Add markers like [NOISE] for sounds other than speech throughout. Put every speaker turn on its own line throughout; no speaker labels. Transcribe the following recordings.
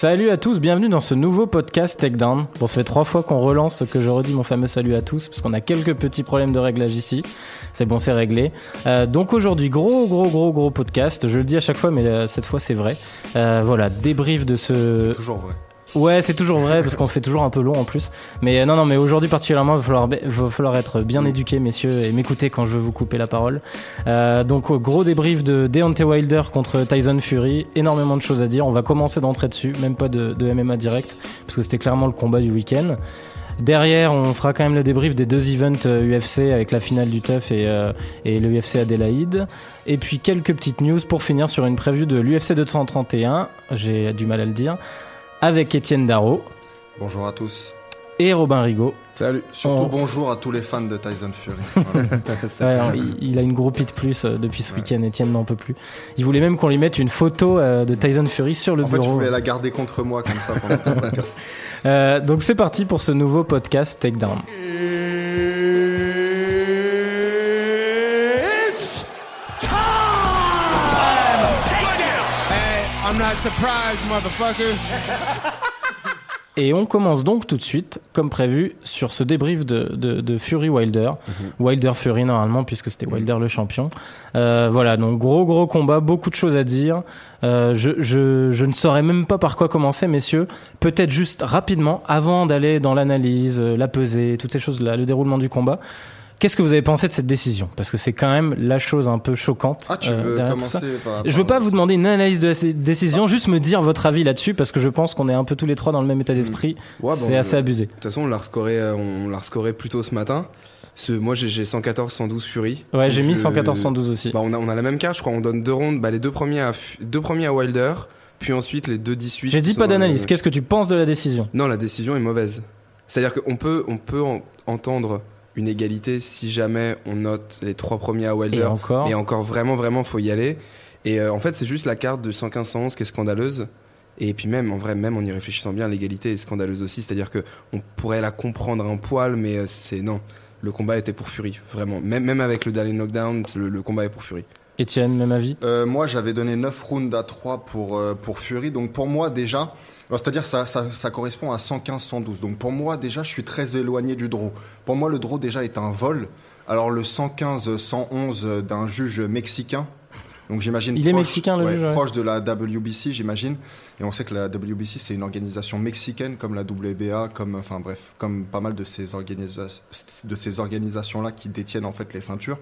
Salut à tous, bienvenue dans ce nouveau podcast Takedown. Bon, ça fait trois fois qu'on relance que je redis mon fameux salut à tous, parce qu'on a quelques petits problèmes de réglage ici. C'est bon, c'est réglé. Euh, donc aujourd'hui, gros, gros, gros, gros podcast. Je le dis à chaque fois, mais euh, cette fois c'est vrai. Euh, voilà, débrief de ce.
C'est toujours vrai.
Ouais, c'est toujours vrai parce qu'on se fait toujours un peu long en plus. Mais euh, non, non, mais aujourd'hui particulièrement, il va falloir, va falloir être bien éduqué, messieurs, et m'écouter quand je veux vous couper la parole. Euh, donc, gros débrief de Deontay Wilder contre Tyson Fury. Énormément de choses à dire. On va commencer d'entrer dessus, même pas de, de MMA direct, parce que c'était clairement le combat du week-end. Derrière, on fera quand même le débrief des deux events UFC euh, avec la finale du TUF et, euh, et le UFC Adélaïde. Et puis quelques petites news pour finir sur une preview de l'UFC 231. J'ai du mal à le dire avec Étienne Darro.
Bonjour à tous.
Et Robin Rigaud.
Salut. Surtout bonjour à tous les fans de Tyson Fury. [LAUGHS]
ouais, il, il, a une groupie de plus euh, depuis ce week-end. Étienne n'en peut plus. Il voulait même qu'on lui mette une photo euh, de Tyson Fury sur le
en
bureau.
En fait, je voulais la garder contre moi comme ça pendant tout le podcast.
Euh, donc c'est parti pour ce nouveau podcast Takedown.
It's Surprised, motherfuckers. [LAUGHS]
Et on commence donc tout de suite, comme prévu, sur ce débrief de, de, de Fury Wilder. Mm-hmm. Wilder Fury normalement, puisque c'était Wilder le champion. Euh, voilà, donc gros gros combat, beaucoup de choses à dire. Euh, je, je, je ne saurais même pas par quoi commencer, messieurs. Peut-être juste rapidement, avant d'aller dans l'analyse, la pesée, toutes ces choses-là, le déroulement du combat. Qu'est-ce que vous avez pensé de cette décision? Parce que c'est quand même la chose un peu choquante.
Ah, tu veux euh, commencer par,
Je veux pas vous demander une analyse de la décision, ah. juste me dire votre avis là-dessus, parce que je pense qu'on est un peu tous les trois dans le même état d'esprit. Ouais, c'est bon, assez
euh,
abusé.
De toute façon, on l'a rescoré, on l'a rescoré plus tôt ce matin. Ce, moi, j'ai 114, 112 Fury.
Ouais, j'ai mis 114, 112 aussi.
Bah, on, a, on a la même carte, je crois. On donne deux rondes. Bah, les deux premiers à, deux premiers à Wilder, puis ensuite les deux 18.
J'ai dit pas d'analyse. Qu'est-ce que tu penses de la décision?
Non, la décision est mauvaise. C'est-à-dire qu'on peut, on peut en, entendre une égalité si jamais on note les trois premiers à Wilder.
Et encore.
Et encore vraiment, vraiment, faut y aller. Et euh, en fait, c'est juste la carte de 115-111 qui est scandaleuse. Et puis même, en vrai, même en y réfléchissant bien, l'égalité est scandaleuse aussi. C'est-à-dire que on pourrait la comprendre un poil, mais euh, c'est non. Le combat était pour Fury, vraiment. Même, même avec le dernier knockdown, le, le combat est pour Fury.
Étienne, même avis?
Euh, Moi, j'avais donné 9 rounds à 3 pour, euh, pour Fury. Donc pour moi, déjà, c'est-à-dire ça, ça, ça, correspond à 115-112. Donc pour moi, déjà, je suis très éloigné du draw. Pour moi, le draw, déjà, est un vol. Alors le 115-111 d'un juge mexicain, donc j'imagine
il
proche,
est mexicain le
ouais,
juge, ouais.
proche de la WBC, j'imagine. Et on sait que la WBC c'est une organisation mexicaine comme la WBA, comme enfin bref, comme pas mal de ces organisa de ces organisations là qui détiennent en fait les ceintures.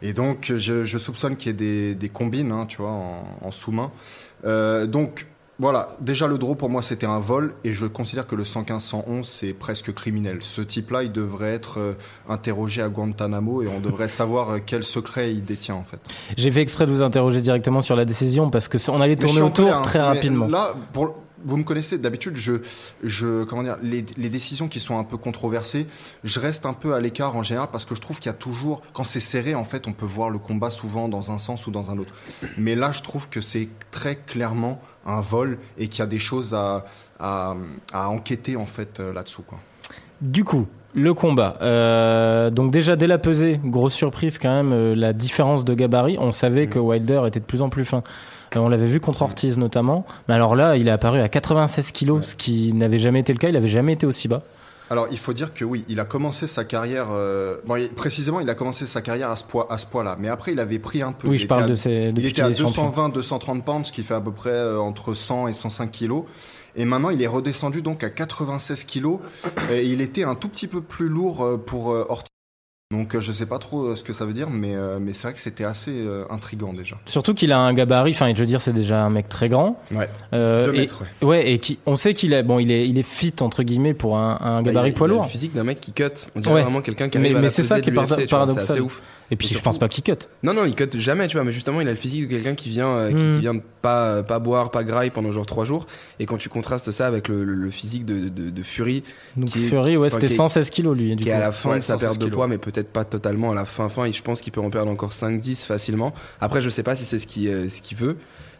Et donc je, je soupçonne qu'il y ait des, des combines, hein, tu vois, en, en sous-main. Euh, donc voilà, déjà le draw pour moi c'était un vol et je considère que le 115-111 c'est presque criminel. Ce type-là il devrait être euh, interrogé à Guantanamo et on devrait [LAUGHS] savoir euh, quel secret il détient en fait.
J'ai fait exprès de vous interroger directement sur la décision parce que on allait tourner autour
clair,
très rapidement.
Là, pour, vous me connaissez, d'habitude, je, je, comment dire, les, les, décisions qui sont un peu controversées, je reste un peu à l'écart en général parce que je trouve qu'il y a toujours, quand c'est serré, en fait, on peut voir le combat souvent dans un sens ou dans un autre. Mais là, je trouve que c'est très clairement un vol et qu'il y a des choses à, à, à enquêter en fait là-dessous, quoi.
Du coup, le combat. Euh, donc déjà dès la pesée, grosse surprise quand même, euh, la différence de gabarit. On savait mmh. que Wilder était de plus en plus fin. Euh, on l'avait vu contre Ortiz notamment. Mais alors là, il est apparu à 96 kilos, ouais. ce qui n'avait jamais été le cas. Il n'avait jamais été aussi bas.
Alors, il faut dire que oui, il a commencé sa carrière. Euh, bon, il, précisément, il a commencé sa carrière à ce poids, à ce poids-là. Mais après, il avait pris un peu.
Oui,
il
je parle
à,
de ses.
Il était à 220, 230 pounds, ce qui fait à peu près euh, entre 100 et 105 kilos. Et maintenant, il est redescendu donc à 96 kilos. Et il était un tout petit peu plus lourd pour Ortiz. Donc je sais pas trop ce que ça veut dire, mais, euh, mais c'est vrai que c'était assez euh, intrigant déjà.
Surtout qu'il a un gabarit, enfin je veux dire c'est déjà un mec très grand.
Ouais.
Euh,
Deux mètres,
et, ouais. ouais. et qui, on sait qu'il est bon, il est il est fit entre guillemets pour un, un gabarit
bah,
poids lourd.
le physique d'un mec qui cut. On dirait ouais. vraiment quelqu'un qui arrive
mais,
à
mais c'est ça qui est paradoxal.
C'est assez ouf.
Et puis surtout, je pense pas qu'il cut.
Non non, il cut jamais, tu vois. Mais justement, il a le physique de quelqu'un qui vient euh, qui,
Hmm.
qui vient de pas pas boire, pas graille pendant genre trois jours. Et quand tu contrastes ça avec le, le, le physique de, de, de Fury,
Donc
qui est-
Fury, ouais, c'était
qui est-
116 kilos lui. Du
qui
coup.
est à la fin de sa
116
perte de poids, mais peut-être pas totalement à la fin fin. Et je pense qu'il peut en perdre encore 5-10 facilement. Après, je sais pas si c'est ce qu'il ce qu'il veut,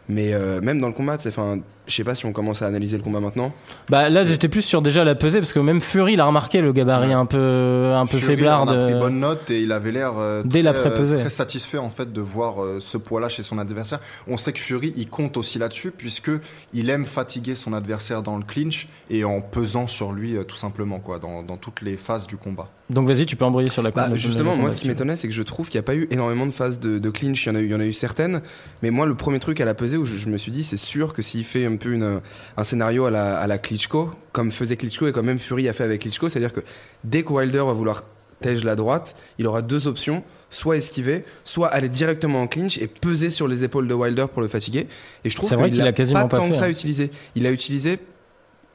mais euh, même dans le combat, c'est enfin, je sais pas si on commence à analyser le combat maintenant.
Bah là, j'étais plus sur déjà la pesée parce que même Fury, il a remarqué le gabarit un peu, un peu
Fury
faiblard.
en a pris bonne note et il avait l'air euh,
Dès
euh, très satisfait en fait de voir euh, ce poids-là chez son adversaire. On sait que Fury il compte aussi là-dessus puisque il aime fatiguer son adversaire dans le clinch et en pesant sur lui euh, tout simplement quoi dans, dans toutes les phases du combat.
Donc vas-y, tu peux embrayer sur la
Bah, justement, moi, ce qui m'étonnait, c'est que je trouve qu'il n'y a pas eu énormément de phases de, de clinch. Il y, en a eu, il y en a eu certaines. Mais moi, le premier truc à la pesée où je, je me suis dit, c'est sûr que s'il fait un peu une, un scénario à la, à la Klitschko, comme faisait Klitschko et comme même Fury a fait avec Klitschko, c'est-à-dire que dès que Wilder va vouloir tège la droite, il aura deux options. Soit esquiver, soit aller directement en clinch et peser sur les épaules de Wilder pour le fatiguer. Et je trouve
C'est vrai
qu'il
qu'il
a
a quasiment
pas
pas
tant
fait,
que ça
hein.
utilisé. Il a utilisé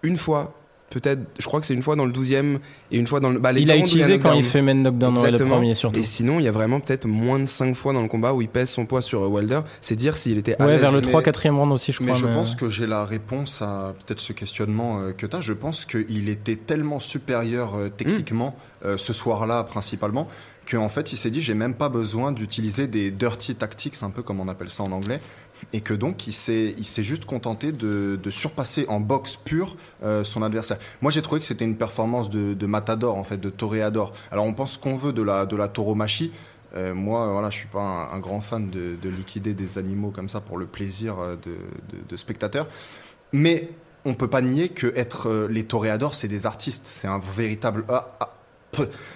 une fois, peut-être, je crois que c'est une fois dans le 12e et une fois dans le. Bah, les
Il a
deux rounds où
utilisé quand il se fait main knockdown, ouais, le premier surtout.
Et sinon, il y a vraiment peut-être moins de 5 fois dans le combat où il pèse son poids sur euh, Wilder. C'est dire s'il était à
Ouais, vers le
mais-
3 4 round aussi, je crois.
mais je
mais-
pense que j'ai la réponse à peut-être ce questionnement euh, que tu as. Je pense qu'il était tellement supérieur euh, techniquement euh, ce soir-là principalement qu'en fait il s'est dit j'ai même pas besoin d'utiliser des dirty tactics un peu comme on appelle ça en anglais et que donc il s'est il s'est juste contenté de, de surpasser en boxe pure euh, son adversaire. Moi j'ai trouvé que c'était une performance de, de matador en fait de toréador. Alors on pense qu'on veut de la de la tauromachie. Euh, moi, voilà, je suis pas un, un grand fan de, de liquider des animaux comme ça pour le plaisir euh, de, spectateurs. Mais on peut pas nier que être euh, les toréadors, c'est des artistes. C'est un véritable ah, ah,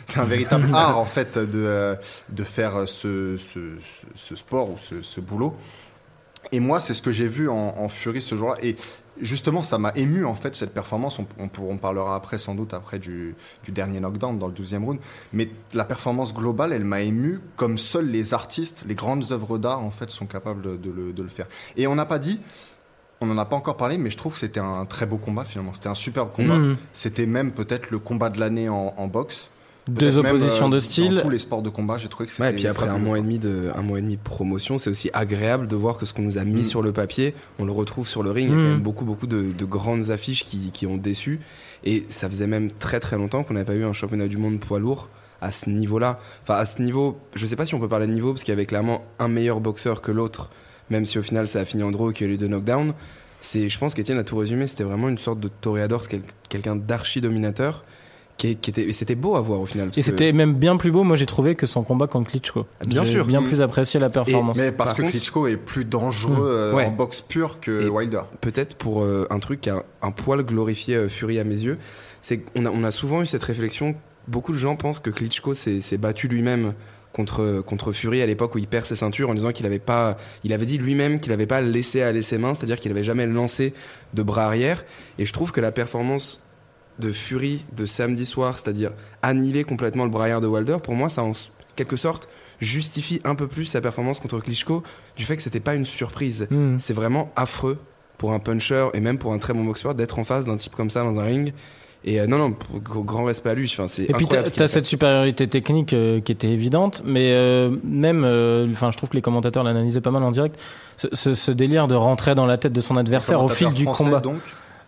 c'est un véritable [LAUGHS] art en fait de de faire ce, ce, ce, ce sport ou ce, ce boulot. Et moi, c'est ce que j'ai vu en, en Fury ce jour-là. Et justement, ça m'a ému en fait cette performance. On, on, pour- on parlera après, sans doute, après du, du dernier knockdown dans le 12e round. Mais la performance globale, elle m'a ému comme seuls les artistes, les grandes œuvres d'art en fait sont capables de le, de le faire. Et on n'a pas dit. On n'en a pas encore parlé, mais je trouve que c'était un très beau combat finalement. C'était un superbe combat.
Mhm.
C'était même peut-être le combat de l'année en, en boxe.
Deux
même,
oppositions
euh,
de
Dans
style.
tous les sports de combat, j'ai trouvé que c'était.
Ouais, et puis après un mois et demi de un mois et demi de promotion, c'est aussi agréable de voir que ce qu'on nous a mis
Mm.
sur le papier, on le retrouve sur le ring. Il y a
Mm.
quand même beaucoup beaucoup de, de grandes affiches qui, qui ont déçu. Et ça faisait même très très longtemps qu'on n'avait pas eu un championnat du monde poids lourd à ce niveau-là. Enfin à ce niveau, je sais pas si on peut parler de niveau parce qu'il y avait clairement un meilleur boxeur que l'autre, même si au final ça a fini en draw et qu'il y a eu les deux knockdowns. C'est, je pense qu'Étienne a tout résumé. C'était vraiment une sorte de toréador, quelqu'un d'archi dominateur. Qui, qui était, et c'était beau à voir au final. parce
Et
que-
c'était même bien plus beau, moi j'ai trouvé, que son combat contre Klitschko.
Bien
J'ai
sûr.
bien
Mm.
plus apprécié la performance.
Mais parce
Par
que
contre-
Klitschko est plus dangereux euh,
Ouais.
en boxe pure que
Et-
Wilder.
peut-être pour euh, un truc qui a un poil glorifié euh, Fury à mes yeux, c'est qu'on a, on a souvent eu cette réflexion. Beaucoup de gens pensent que Klitschko s'est s'est battu lui-même contre, contre Fury à l'époque où il perd ses ceintures en disant qu'il avait pas, il avait dit lui-même qu'il n'avait pas laissé aller ses mains, c'est-à-dire qu'il avait jamais lancé de bras arrière. Et je trouve que la performance de Fury de samedi soir, c'est-à-dire annihiler complètement le arrière de Wilder, pour moi, ça en quelque sorte justifie un peu plus sa performance contre Klitschko du fait que c'était pas une surprise.
Mm.
C'est vraiment affreux pour un puncher et même pour un très bon boxeur d'être en face d'un type comme ça dans un ring. Et euh, non, non, grand respect à lui. Enfin, c'est
Et puis
ce fait.
cette supériorité technique euh, qui était évidente, mais euh, même, euh, enfin, je trouve que les commentateurs l'analysaient pas mal en direct. Ce, ce- ce délire de rentrer dans la tête de son adversaire au fil du combat.
Donc.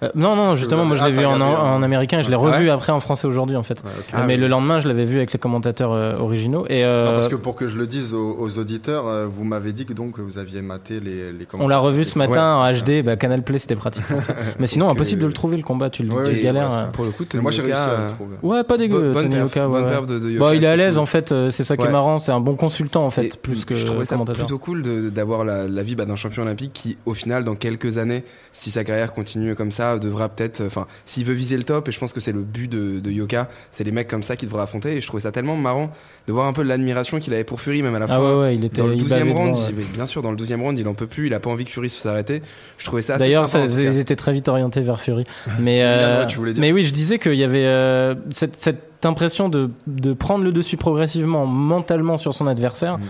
Euh, non, non, justement, moi je l'ai vu en, en
hein.
américain et je l'ai
Ah
revu
ouais
après en français aujourd'hui en fait.
Ouais.
Ah
mais
oui.
le lendemain, je l'avais vu avec les commentateurs euh, originaux. Et euh,
Non, parce que pour que je le dise aux, aux auditeurs, euh, vous m'avez dit que donc vous aviez maté les, les commentaires.
on l'a revu ce matin
Ouais,
en HD, bah, Canal Play c'était pratique pour ça. [LAUGHS] Mais sinon, impossible de le trouver le combat, tu, le- galères.
Pour le coup,
moi j'ai réussi à le trouver.
Ouais, pas dégueu, Tony Yoka, Bah, il est à l'aise en fait, c'est ça qui est marrant, c'est un bon consultant en fait, plus que
je trouvais ça plutôt cool d'avoir la, la vie bah, d'un champion olympique qui, au final, dans quelques années, si sa carrière continue comme ça, devra peut-être, enfin, s'il veut viser le top, et je pense que c'est le but de, de Yoka, c'est les mecs comme ça qu'il devra affronter. Et je trouvais ça tellement marrant de voir un peu l'admiration qu'il avait pour Fury, même à la fin.
Ah ouais, ouais, il était
Dans le
il
12
bavait
e round,
devant, ouais.
il- mais bien sûr, dans le 12 e round, il en peut plus, il a pas envie que Fury s'arrête. Je trouvais ça assez
D'ailleurs, ils étaient très vite orientés vers Fury. [LAUGHS] Mais, euh,
ouais,
mais oui, je disais qu'il y avait euh, cette, cette impression de, de prendre le dessus progressivement mentalement sur son adversaire.
Mm.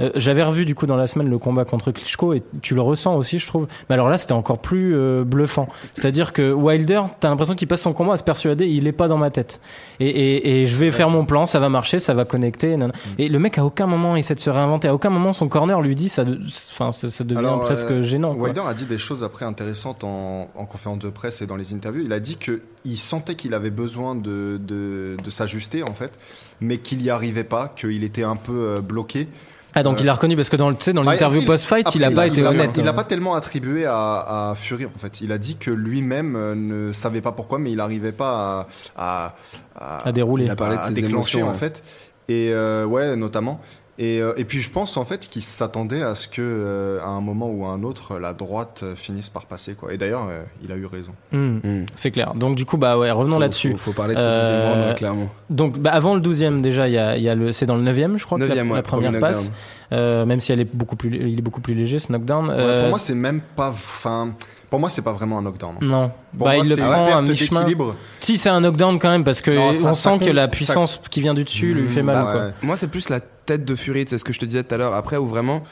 Euh, J'avais revu du coup dans la semaine le combat contre Klitschko et tu le ressens aussi, je trouve. Mais alors là, c'était encore plus euh, bluffant. C'est-à-dire que Wilder, t'as l'impression qu'il passe son combat à se persuader, il est pas dans ma tête. Et, et, et je vais faire mon plan, ça va marcher, ça va connecter. nanana.
Mm.
Et le mec à aucun moment essaie de se réinventer, à aucun moment son corner lui dit ça, de- enfin ça, ça devient
Alors,
presque
euh,
gênant. quoi.
Wilder a dit des choses après intéressantes en, en conférence de presse et dans les interviews. Il a dit que il sentait qu'il avait besoin de, de, de s'ajuster en fait, mais qu'il n'y arrivait pas, qu'il était un peu bloqué.
Ah, donc
Euh,
il a reconnu parce que dans, le- dans l'interview post-fight, il a
après,
pas été
a-
honnête.
Il n'a pas tellement attribué à, à Fury en fait. Il a dit que lui-même euh, ne savait pas pourquoi, mais il n'arrivait pas à, à,
À dérouler.
Il a parlé de
à
ses
déclencher
émotions,
en
ouais.
fait. Et euh, ouais, notamment. Et, euh, et puis je pense en fait qu'il s'attendait à ce que euh, à un moment ou à un autre, la droite euh, finisse par passer quoi. Et d'ailleurs, euh, il a eu raison.
Hmm,
Hmm.
c'est clair. Donc du coup, bah ouais, revenons
Faut-
là-dessus.
Faut, faut parler de ce
Euh,
deuxième round, ouais, clairement.
Donc bah, avant le 12e déjà, il y a, il y a le, c'est dans le 9e, je crois, que la- première passe. Euh, même si elle est beaucoup plus, il est beaucoup plus léger ce knockdown.
Ouais,
Euh,
pour moi, c'est même pas. Enfin, pour moi, c'est pas vraiment un knockdown.
non,
Pour
bah
moi,
il le prend à mi-chemin. Si c'est un knockdown quand même parce que
Non, ça-
on
ça
sent que la
ça-
puissance qui vient du dessus lui fait
Mmh,
mal.
ouais.
quoi.
Moi, c'est plus la tête de Fury, c'est ce que je te disais tout à l'heure. Après, où vraiment,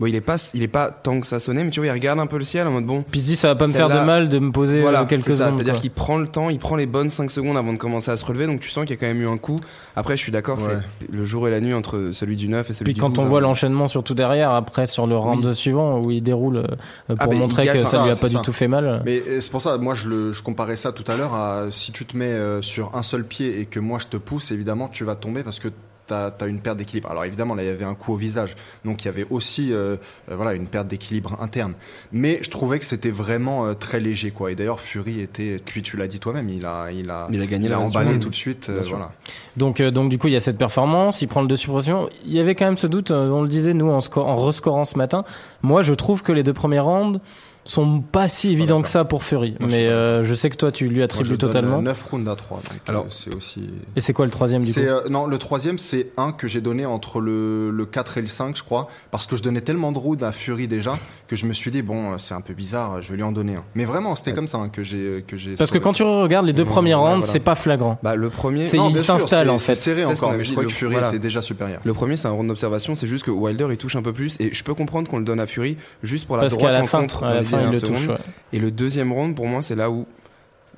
bon, il est pas, il est pas tant que ça sonnait, mais tu vois, il regarde un peu le ciel en mode bon.
Puis il se dit ça va pas me faire de mal de me poser
Voilà,
euh, quelques secondes.
C'est-à-dire qu'il prend le temps, il prend les bonnes 5 secondes avant de commencer à se relever, donc tu sens qu'il y a quand même eu un coup. Après, je suis d'accord,
Ouais.
c'est le jour et la nuit entre celui du 9 et celui
Puis
du
quand
12,
on
hein.
voit l'enchaînement surtout derrière, après sur le round suivant où il déroule euh, pour
Ah, il
montrer que ça
ça,
lui a pas du tout fait mal.
Mais euh, c'est pour ça, moi je, le, je comparais ça tout à l'heure à si tu te mets sur un seul pied et que moi je te pousse, évidemment tu vas tomber parce que t'as as une perte d'équilibre. Alors évidemment là il y avait un coup au visage, donc il y avait aussi euh, euh, voilà une perte d'équilibre interne. Mais je trouvais que c'était vraiment euh, très léger quoi. Et d'ailleurs Fury était, tu, tu l'as dit toi-même, il a il a
Il a gagné
il a emballé tout de suite. voilà.
Donc, donc du coup, il y a cette performance, il prend le dessus progression. Il y avait quand même ce doute, on le disait nous en, en rescorant ce matin. Moi, je trouve que les deux premiers rounds sont pas si évidents que ça pour Fury.
Moi,
mais euh, je sais que toi, tu lui
Moi, je
attribues
donne,
totalement.
euh, 9 rounds à 3. Donc, euh,
Alors,
c'est aussi.
Et c'est quoi le troisième du coup
euh, non, le troisième, c'est un que j'ai donné entre le, le 4 et le 5, je crois, parce que je donnais tellement de rounds à Fury déjà que je me suis dit, bon, c'est un peu bizarre, je vais lui en donner un. Mais vraiment, c'était comme ça hein, que j'ai. Que j'ai
Parce que quand tu regardes les deux
Ouais,
premiers
ouais,
rounds,
voilà.
c'est pas flagrant.
Bah, le premier,
C'est-
Non,
il s'installe, en fait.
C'est serré encore, mais je crois que Fury était déjà supérieur.
Le premier, c'est un round d'observation, c'est juste que Wilder il touche un peu plus et je peux comprendre qu'on le donne à Fury juste pour la
Parce
droite
qu'à la
en
fin,
contre
fin, il touche. ouais.
Et le deuxième round, pour moi, c'est là où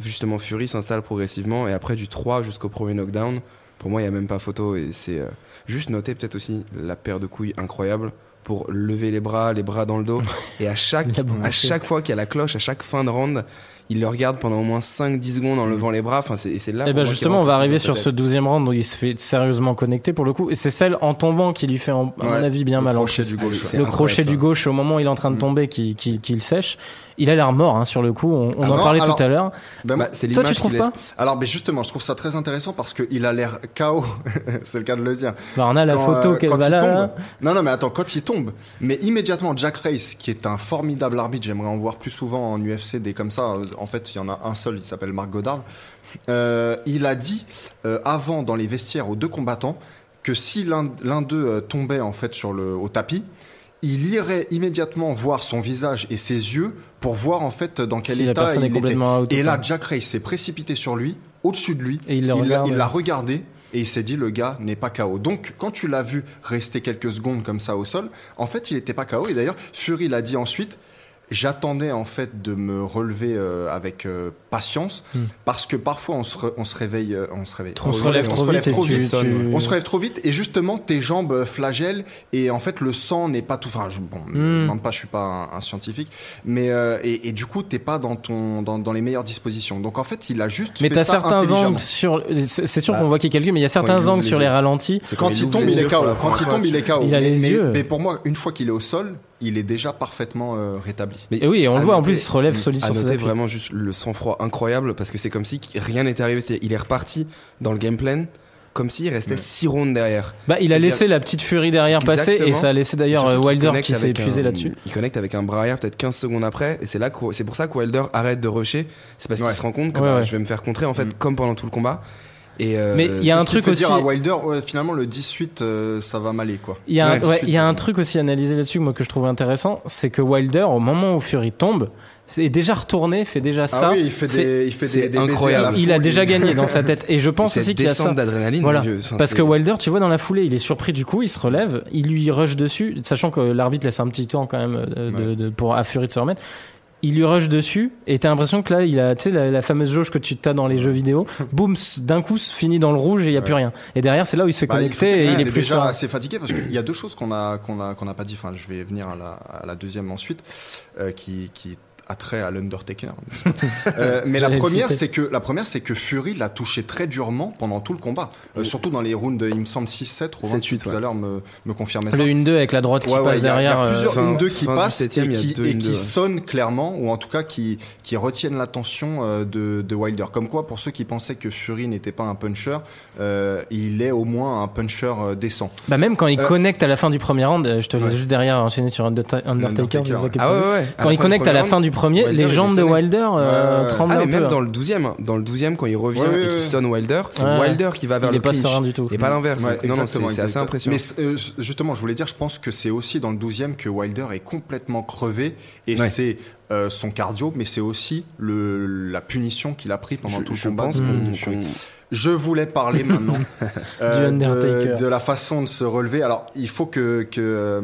justement Fury s'installe progressivement et après du 3 jusqu'au premier knockdown, pour moi, il y a même pas photo et c'est euh, juste noter peut-être aussi la paire de couilles incroyable pour lever les bras, les bras dans le dos [LAUGHS] et à chaque à chaque fois qu'il y a la cloche, à chaque fin de round, il le regarde pendant au moins 5-10 secondes en levant les bras. Enfin, c'est et c'est là.
Et
pour
ben justement, on va arriver sur ce
tête.
douzième round où il se fait sérieusement connecter pour le coup. Et c'est celle en tombant qui lui fait, en- à mon avis, bien
le
mal.
crochet du gauche.
C'est
le crochet
ça.
du gauche au moment où il est en train de
Mm.
tomber qui, qui, qui le sèche. Il a l'air mort hein, sur le coup. On, on
Ah
en
non,
parlait
alors-
tout à l'heure.
Ben,
Bah, c'est
Toi, tu trouves pas.
Alors, mais justement, je trouve ça très intéressant parce qu'il a l'air KO, [LAUGHS] c'est le cas de le dire.
Bah, on a la
Quand,
photo
euh,
qu'elle va là.
Non, non, mais attends, quand il tombe, mais immédiatement Jack Race, qui est un formidable arbitre, j'aimerais en voir plus souvent en UFC des comme ça. En fait, il y en a un seul, il s'appelle Marc Godard. Euh, il a dit euh, avant dans les vestiaires aux deux combattants que si l'un d'eux euh, tombait en fait sur le au tapis, il irait immédiatement voir son visage et ses yeux pour voir en fait dans quel
Si
état il
est
était.
complètement
Et là. Jack Race s'est précipité sur lui, au-dessus de lui.
Et
l'a- il l'a regardé et il s'est dit le gars n'est pas KO. Donc quand tu l'as vu rester quelques secondes comme ça au sol, en fait il n'était pas KO. Et d'ailleurs Fury l'a dit ensuite. J'attendais en fait de me relever euh, avec euh, patience
Hmm.
parce que parfois on se, re- on se réveille, euh, on se réveille,
On se relève trop vite
trop
tu-
vite.
tu-
On se relève trop vite et justement tes jambes euh, flagellent et en fait le sang n'est pas tout. Enfin, je, bon, me
Hmm.
demande pas, je suis pas un, un scientifique, mais euh, et, et du coup t'es pas dans ton dans, dans les meilleures dispositions. Donc en fait il a juste.
Mais t'as certains angles sur. C'est sûr
Bah,
qu'on voit qu'il calcule, mais il y a certains angles sur
les
ralentis.
Quand il tombe, il est KO. Quand il tombe, il est KO. Mais pour moi, une fois qu'il est au sol, il est déjà parfaitement euh, rétabli.
Mais
Et oui, et on le voit en plus, il se relève solide
à
sur
noter vraiment juste le sang-froid incroyable parce que c'est comme si rien n'était arrivé. Il est reparti dans le game plan comme s'il restait
Ouais.
6 rounds derrière.
Bah, il a laissé la petite furie derrière passer et ça a laissé d'ailleurs euh, Wilder qui s'est épuisé là-dessus.
Il connecte avec un bras arrière peut-être 15 secondes après et c'est là que c'est pour ça que Wilder arrête de rusher. C'est parce
Ouais.
qu'il se rend compte que
Ouais,
bah,
ouais.
je vais me faire contrer en fait
Mm.
comme pendant tout le combat. Et euh,
Mais il y a un truc
fait
aussi.
dire à Wilder, ouais, finalement, le 18, euh, ça va m'aller, quoi.
Il y a, un,
Ouais,
y a un truc aussi analysé là-dessus moi que je trouve intéressant, c'est que Wilder au moment où Fury tombe, c'est déjà retourné, fait déjà ça.
ah oui, il fait
fait-
des, il fait des, des
incroyable.
il a déjà gagné dans sa tête et je [LAUGHS] pense aussi qu'il y a ça.
d'adrénaline,
Voilà. Parce que Wilder, tu vois, dans la foulée, il est surpris du coup, il se relève, il lui rush dessus, sachant que l'arbitre laisse un petit temps quand même euh, de, de- pour à Fury de se remettre. Il lui rush dessus et t'as l'impression que là, il a, tu sais, la, la fameuse jauge que tu t'as dans les jeux vidéo, boum, d'un coup, finit dans le rouge et il y a plus rien. Et derrière, c'est là où il se fait
Bah,
connecter et
qu'il
il est plus
déjà assez fatigué parce qu'il y a deux choses qu'on a qu'on a qu'on n'a pas dit. Enfin, je vais venir à la, à la deuxième ensuite, euh, qui qui est attrait à l'Undertaker. [LAUGHS] Euh, mais la première, c'est que la première, c'est que Fury l'a touché très durement pendant tout le combat, Euh, surtout dans les rounds, il me semble 6-7. Romain,
7-8,
tout
ouais.
à l'heure me, me confirmait ça.
Le 1-2 avec la droite qui
Ouais,
passe
a-
derrière.
Il y a
euh,
plusieurs
fin-
1-2 qui passent et
a
qui, et
1-2,
qui
ouais.
sonnent clairement, ou en tout cas qui, qui retiennent l'attention de, de Wilder. Comme quoi, pour ceux qui pensaient que Fury n'était pas un puncher, euh, il est au moins un puncher décent.
Bah même quand il connecte à la fin du premier round, je te laisse juste derrière enchaîner sur Underta- Undertaker, c'est ça
Ah.
Quand il connecte à la fin du premier,
Wilder,
les jambes de. Wilder euh, tremblent
Ah, mais
un
même
peu.
dans le 12 e dans le 12 quand il revient
Ouais, ouais,
et qu'il sonne Wilder, c'est
Ouais.
Wilder qui va vers
il
le
est pas
clinch.
serein du tout.
Et pas l'inverse. Non, non, c'est assez impressionnant.
Mais euh, justement, je voulais dire, je pense que c'est aussi dans le 12e que Wilder est complètement crevé et
Ouais.
c'est euh, son cardio, mais c'est aussi le, la punition qu'il a pris pendant
je,
tout le combat.
pense qu'on-
Je voulais parler [LAUGHS] maintenant euh, de, de la façon de se relever. Alors, il faut que que, euh,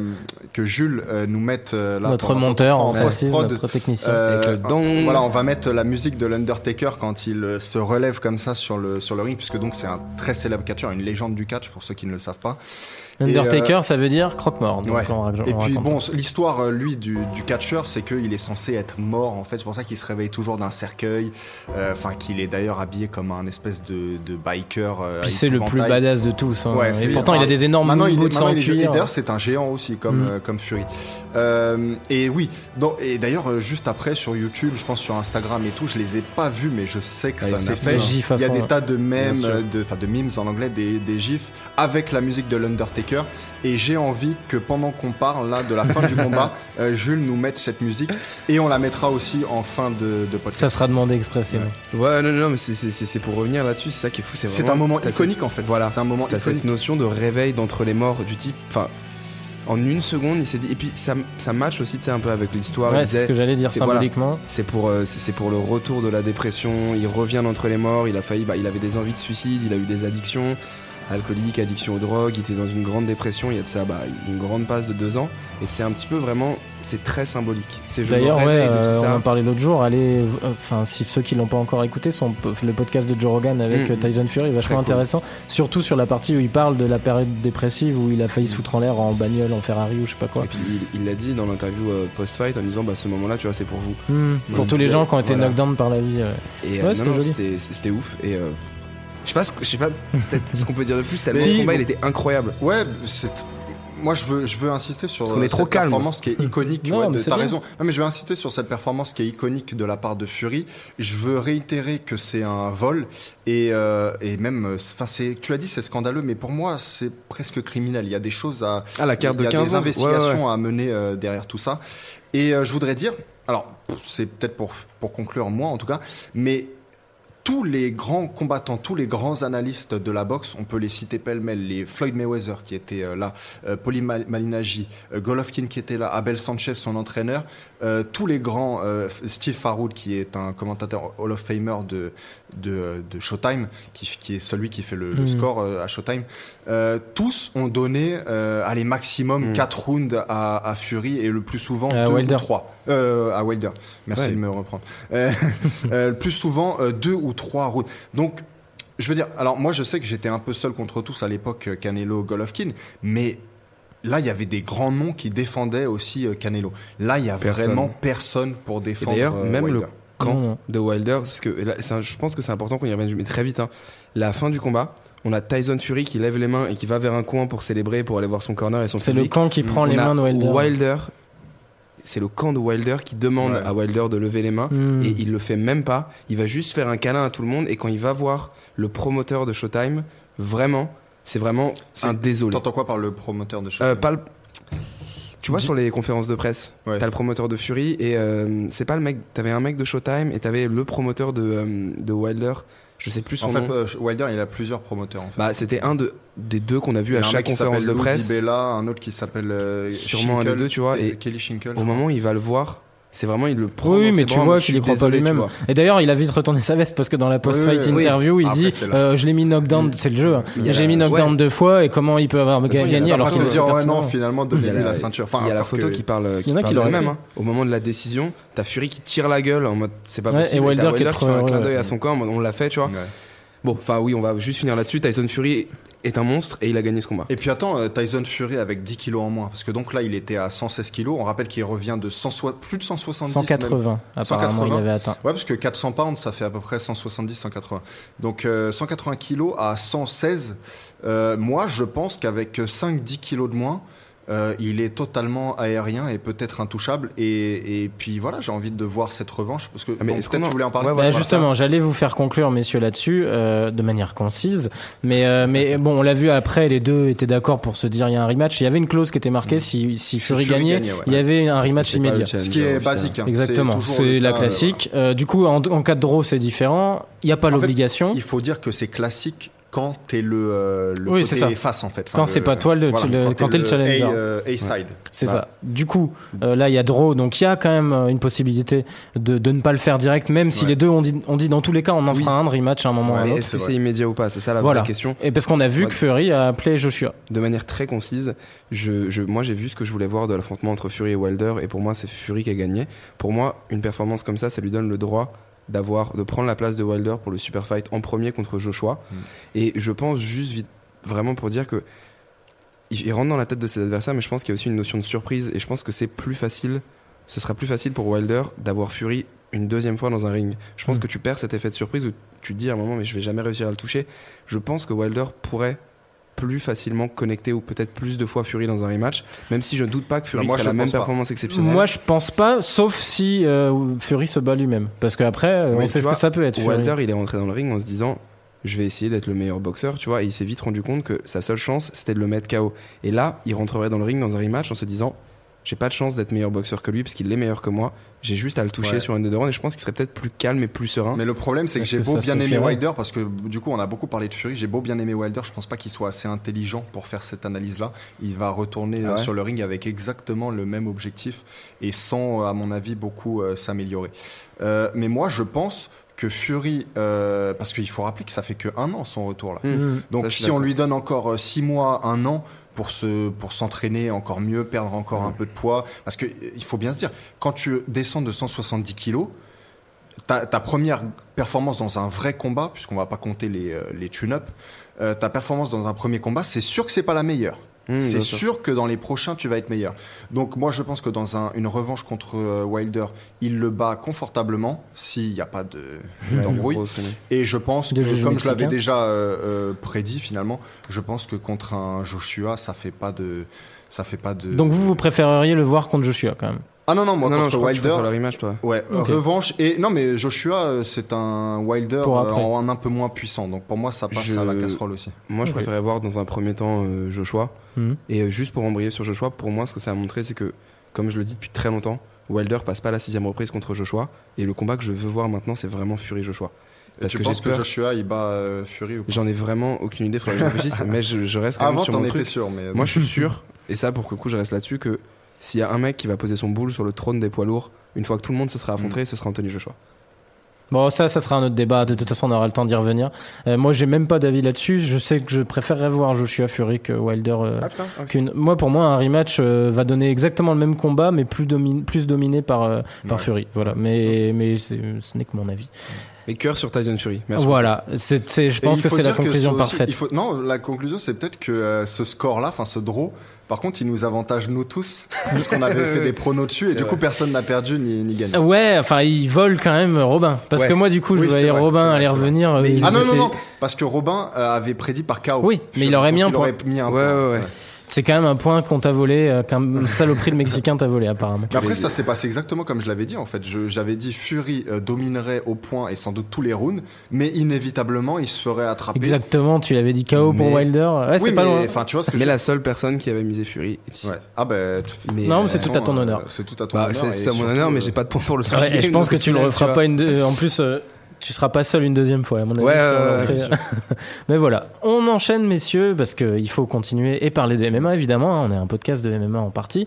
que Jules nous mette là
Notre monteur en
en
précise,
post-prod,
notre technicien.
euh,
Avec le dong.
Voilà, on va mettre la musique de l'Undertaker quand il se relève comme ça sur le sur le ring, puisque donc c'est un très célèbre catcheur, une légende du catch pour ceux qui ne le savent pas.
Undertaker, ça veut dire croque-mort.
Ouais. Et puis bon, l'histoire, euh, lui, du, du catcheur, c'est qu'il est censé être mort, en fait. C'est pour ça qu'il se réveille toujours d'un cercueil. euh, Enfin, qu'il est d'ailleurs habillé comme un espèce de, de biker. euh,
c'est le plus badass de tous. hein.
Ouais,
et pourtant, il a des énormes
Maintenant, il
bouts
est,
de sang cuir.
d'ailleurs, c'est un géant aussi, comme,
Mm.
euh, comme Fury. Euh, et oui, donc, et d'ailleurs, euh, juste après, sur YouTube, je pense sur Instagram et tout, je les ai pas vus, mais je sais que
Ah,
ça s'est fait. Il y a des tas de mèmes, euh, de, enfin de memes en anglais, des, des gifs avec la musique de l'Undertaker. Et j'ai envie que pendant qu'on parle là de la fin du [LAUGHS] combat, euh, Jules nous mette cette musique et on la mettra aussi en fin de, de podcast.
Ça sera demandé expressément.
Ouais, non, non, mais c'est- c'est c'est- c'est pour revenir là-dessus, c'est ça qui est fou.
C'est
vraiment-
un moment iconique en fait.
Voilà.
c'est un moment
T'as cette notion de réveil d'entre les morts du type. Enfin, en une seconde, il s'est dit. Et puis ça, ça match aussi, tu sais, un peu avec l'histoire.
Ouais, c'est ce que j'allais dire
voilà.
symboliquement.
C'est pour, euh, c'est pour le retour de la dépression. Il revient d'entre les morts. Il a failli, bah, il avait des envies de suicide. Il a eu des addictions, alcooliques, addiction aux drogues. Il était dans une grande dépression. Il y a de ça, bah, une grande passe de deux ans. Et c'est un petit peu vraiment, c'est très symbolique. C'est
D'ailleurs, ouais, euh, on en parlait l'autre jour. Allez, enfin, si ceux qui l'ont pas encore écouté, sont le podcast de Joe Rogan avec
Mm.
euh, Tyson Fury est vachement
cool.
intéressant. Surtout sur la partie où il parle de la période dépressive où il a failli se foutre en l'air en bagnole, en Ferrari ou je sais pas quoi.
Et puis il- l'a dit dans l'interview euh, post-fight en disant bah ce moment-là tu vois c'est pour vous. Il
Pour tous les gens qui ont été
voilà.
knockdown par la vie. ouais.
Et euh,
c'était
ouf et je sais pas ce je sais pas ce qu'on peut dire de plus tellement [LAUGHS]
Si,
ce combat
bon.
il était incroyable.
Ouais, c'est. Moi, je veux, je veux insister sur
Parce qu'on est
euh,
trop
cette
calme.
performance qui est [LAUGHS] iconique.
Non,
ouais, de-
c'est
T'as raison. Non, mais je veux insister sur cette performance qui est iconique de la part de Fury. Je veux réitérer que c'est un vol et, euh, et même, euh, enfin, c'est, tu l'as dit, c'est scandaleux, mais pour moi, c'est presque criminel. Il y a des choses à,
Ah la carte
il y
de
a
15
des
ans,
investigations
ouais, ouais.
à mener euh, derrière tout ça. Et euh, je voudrais dire, alors c'est peut-être pour, pour conclure moi en tout cas, mais tous les grands combattants, tous les grands analystes de la boxe, on peut les citer pêle-mêle, les Floyd Mayweather qui était euh, là, euh, Paulie Mal- Malignaggi, euh, Golovkin qui était là, Abel Sanchez son entraîneur, euh, tous les grands, euh, Steve Faroud qui est un commentateur Hall of Famer de, de, de Showtime, qui, qui est celui qui fait le, le
Mhm.
score euh, à Showtime, euh, tous ont donné euh, allez, maximum
Mhm.
4 rounds à, à Fury et le plus souvent
À
2
Wilder.
ou 3. Euh, à Wilder. Merci
Ouais.
de me reprendre. Euh, [LAUGHS] euh, le plus souvent 2 ou 3 rounds. Donc, je veux dire, alors moi je sais que j'étais un peu seul contre tous à l'époque euh, Canelo Golovkin, mais là il y avait des grands noms qui défendaient aussi euh, Canelo. Là il y a
Personne.
vraiment personne pour
Et
défendre.
d'ailleurs
euh,
même
Wilder.
le camp de Wilder parce que là, c'est un- je pense que c'est important qu'on y revienne mais très vite hein. La fin du combat, on a Tyson Fury qui lève les mains et qui va vers un coin pour célébrer pour aller voir son corner et son
C'est le camp qui prend
On
les
a
mains de Wilder.
Wilder c'est le camp de Wilder qui demande
Ouais.
à Wilder de lever les mains
Hmm.
et il le fait même pas. Il va juste faire un câlin à tout le monde et quand il va voir le promoteur de Showtime, vraiment, c'est vraiment un désolé.
T'entends quoi par le promoteur de
Euh, pas le- Tu vois sur les conférences de presse,
Ouais.
t'as le promoteur de Fury et euh, c'est pas le mec. T'avais un mec de Showtime et t'avais le promoteur de, euh, de Wilder. Je sais plus son
En fait,
nom.
Wilder il a plusieurs promoteurs en fait.
Bah c'était un de, des deux qu'on a vu
Il y
à
a un
chaque
mec qui
conférence
s'appelle
de presse.
DiBella, un autre qui s'appelle euh,
Sûrement un des
Schinkel,
deux, tu vois,
et
et
Kelly Schinkel.
Au moment où il va le voir, c'est vraiment il le prend.
Oui,
dans
mais
ses
tu
bras
vois qu'il y croit pas lui-même. Et d'ailleurs, il a vite retourné sa veste parce que dans la post-fight
Oui, oui, oui.
interview, il
Après,
dit euh, Je l'ai mis knockdown, c'est le jeu. hein. J'ai mis knockdown
ouais.
deux fois et comment il peut avoir gagné
la-
alors qu'il
dire, ouais,
pertinent.
non, finalement,
Il y a
donnez-lui
la-
ceinture. Enfin,
il y a la photo qui parle, qui
Il y en a
parle même.
fait.
hein. Au moment de la décision, t'as Fury qui tire la gueule en mode c'est pas possible.
et Wilder qui
fait un clin d'œil à son corps, en mode, on l'a fait, tu vois. Bon, enfin oui, on va juste finir là-dessus. Tyson Fury est un monstre et il a gagné ce combat.
Et puis attends, euh, Tyson Fury avec 10 kilos en moins, parce que donc là il était à 116 kilos. On rappelle qu'il revient de 100 so- plus de 170. même.
180, apparemment, il
180.
avait atteint.
Ouais, parce que 400 pounds, ça fait à peu près 170, 180. Donc euh, 180 kilos à 116. euh, moi, je pense qu'avec 5-10 kilos de moins, euh, il est totalement aérien et peut-être intouchable. Et, et puis voilà, j'ai envie de voir cette revanche. Parce que
Ah, mais
bon,
est-ce
peut-être
en-
tu voulais en parler.
Ouais,
Bah,
voilà,
justement, j'allais vous faire conclure, messieurs, là-dessus, euh, de manière concise. Mais, euh, mais bon, on l'a vu après, les deux étaient d'accord pour se dire il y a un rematch. Il y avait une clause qui était marquée si, si Fury
Fury
gagnait,
gagnait, ouais.
il y avait un rematch immédiat.
Ce qui est basique. hein.
Exactement, c'est la
euh,
classique. Euh, du coup, en, en cas de draw, c'est différent. Il n'y a pas l'obligation.
Il faut dire que c'est classique quand t'es le, euh, le
Oui,
côté
c'est ça.
face en fait.
Quand c'est pas toi le- le- quand t'es le challenger.
A, euh, A-side.
C'est ça. Du coup, euh, là, il y a draw, donc il y a quand même euh, une possibilité de, de ne pas le faire direct, même si
Ouais.
les deux ont dit, on dit dans tous les cas, on en
Oui.
fera un rematch à un moment ou à
Ouais,
un
Mais
autre.
est-ce que
c'est
immédiat ou pas C'est ça la
Voilà.
vraie question.
Et parce qu'on a vu
Ouais.
que Fury a appelé Joshua.
De manière très concise, je, je- moi j'ai vu ce que je voulais voir de l'affrontement entre Fury et Wilder, et pour moi c'est Fury qui a gagné. Pour moi, une performance comme ça, ça lui donne le droit d'avoir de prendre la place de Wilder pour le super fight en premier contre Joshua.
Mm.
Et je pense juste vite, vraiment pour dire que il, il rentre dans la tête de ses adversaires, mais je pense qu'il y a aussi une notion de surprise, et je pense que c'est plus facile, ce sera plus facile pour Wilder d'avoir Fury une deuxième fois dans un ring. Je pense
Mm.
que tu perds cet effet de surprise où tu te dis à un moment mais je vais jamais réussir à le toucher. Je pense que Wilder pourrait plus facilement connecter ou peut-être plus de fois Fury dans un rematch, même si je ne doute pas que Fury ferait
je
la même
pas.
performance exceptionnelle.
Moi, je pense pas, sauf si euh, Fury se bat lui-même. Parce qu'après, euh,
Oui,
on sait ce
vois,
que ça peut être. Fury.
Wilder, il est rentré dans le ring en se disant je vais essayer d'être le meilleur boxeur, tu vois, et il s'est vite rendu compte que sa seule chance, c'était de le mettre KO. Et là, il rentrerait dans le ring dans un rematch en se disant j'ai pas de chance d'être meilleur boxeur que lui parce qu'il est meilleur que moi. J'ai juste à le toucher
Ouais.
sur une des deux rounds et je pense qu'il serait peut-être plus calme et plus serein.
Mais le problème, c'est que j'ai beau bien aimer Wilder, parce que du coup, on a beaucoup parlé de Fury, j'ai beau bien aimer Wilder, je pense pas qu'il soit assez intelligent pour faire cette analyse-là. Il va retourner
Ah
euh,
ouais
sur le ring avec exactement le même objectif et sans, euh, à mon avis, beaucoup euh, s'améliorer. Euh, mais moi, je pense que Fury, euh, parce qu'il faut rappeler que ça fait que un an son retour là.
Hmm.
Mm.
Donc
Ça,
si on lui donne encore 6 mois, un an pour se pour s'entraîner encore mieux, perdre encore un peu de poids, parce que euh, il faut bien se dire, quand tu descends de 170 kilos, ta, ta première performance dans un vrai combat, puisqu'on va pas compter les, euh, les tune-up, euh, ta performance dans un premier combat, c'est sûr que c'est pas la meilleure.
Hmm,
c'est
sûr.
sûr que dans les prochains, tu vas être meilleur. Donc moi, je pense que dans un- une revanche contre euh, Wilder, il le bat confortablement s'il n'y a pas de [LAUGHS]
Ouais,
d'embrouille.
connerie.
Et je pense que, comme je l'avais déjà euh, euh, prédit finalement, je pense que contre un Joshua, ça fait pas de, ça fait pas de.
Donc vous, vous préféreriez le voir contre Joshua quand même?
Ah non non, moi
non, non, je
contre
crois que tu
Wilder.
préfères le rematch, toi.
Ouais,
Ok.
revanche et non mais Joshua euh, c'est un Wilder
Pour
euh,
après.
en un peu moins puissant donc pour moi ça passe
Je-
à la casserole aussi.
Moi, je
Ok.
préférais voir dans un premier temps euh, Joshua.
Mhm.
Et euh, juste pour embrayer sur Joshua, pour moi, ce que ça a montré, c'est que, comme je le dis depuis très longtemps, Wilder passe pas la sixième reprise contre Joshua. Et le combat que je veux voir maintenant, c'est vraiment Fury Joshua.
Et
Parce
tu
que
penses que. Joshua il bat euh, Fury ou
J'en ai vraiment aucune idée, faudrait que je [LAUGHS] réfléchisse, mais je, je reste quand même
Avant
sur
t'en
mon truc.
sûr mais
Moi, je suis [LAUGHS] sûr, et ça, pour que le coup, je reste là-dessus, que s'il y a un mec qui va poser son boule sur le trône des poids lourds, une fois que tout le monde se sera affronté, ce sera Anthony Joshua.
Bon, ça, ça sera un autre débat. De toute façon, on aura le temps d'y revenir. Euh, moi, j'ai même pas d'avis là-dessus. Je sais que je préférerais voir Joshua Fury que Wilder. euh,
putain,
qu'une- Moi, pour moi, un rematch euh, va donner exactement le même combat, mais plus, domi- plus dominé par, euh, par
Ouais.
Fury. Voilà. Mais, mais c'est- ce n'est que mon avis.
Et cœur sur Tyson Fury. Merci.
Voilà. C'est, c'est- je pense
il
que c'est la conclusion
aussi-
parfaite.
il faut, non, la conclusion, c'est peut-être que euh, ce score-là, enfin ce draw, par contre, il nous avantage nous tous, [LAUGHS] puisqu'on avait fait des pronos dessus, et du
vrai.
coup, personne n'a perdu ni, ni gagné.
Ouais, enfin, il vole quand même Robin. Parce
Ouais.
que moi, du coup, je
Oui,
voyais
vrai,
Robin
vrai, vrai.
revenir. euh,
Ah non, non, non, parce que Robin euh, avait prédit par KO.
Oui, mais il aurait mis un point.
aurait mis un
Ouais, ouais, ouais.
C'est quand même un point qu'on t'a volé, euh, qu'un saloperie de Mexicain t'a volé, apparemment.
Mais après, ça s'est passé exactement comme je l'avais dit en fait. Je- J'avais dit Fury euh, dominerait au point et sans doute tous les rounds, mais inévitablement il se ferait attraper.
Exactement, tu l'avais dit KO pour Wilder. Ouais, c'est
oui,
pas
mais
loin.
enfin, tu vois ce que
Mais
je
la seule personne qui avait misé Fury.
Ouais. Ah ben.
Mais,
Non, mais
euh,
c'est tout à ton
euh,
honneur.
C'est tout à ton
Bah,
honneur.
c'est c'est à mon honneur, mais j'ai pas de point pour le
Ouais,
souligner.
et je pense que
donc
tu le referas pas une. En plus, tu seras pas seul une deuxième fois, à mon avis.
Ouais,
si. [LAUGHS] Mais voilà, on enchaîne, messieurs, parce qu'il faut continuer et parler de MMA, évidemment. hein, On est un podcast de MMA en partie.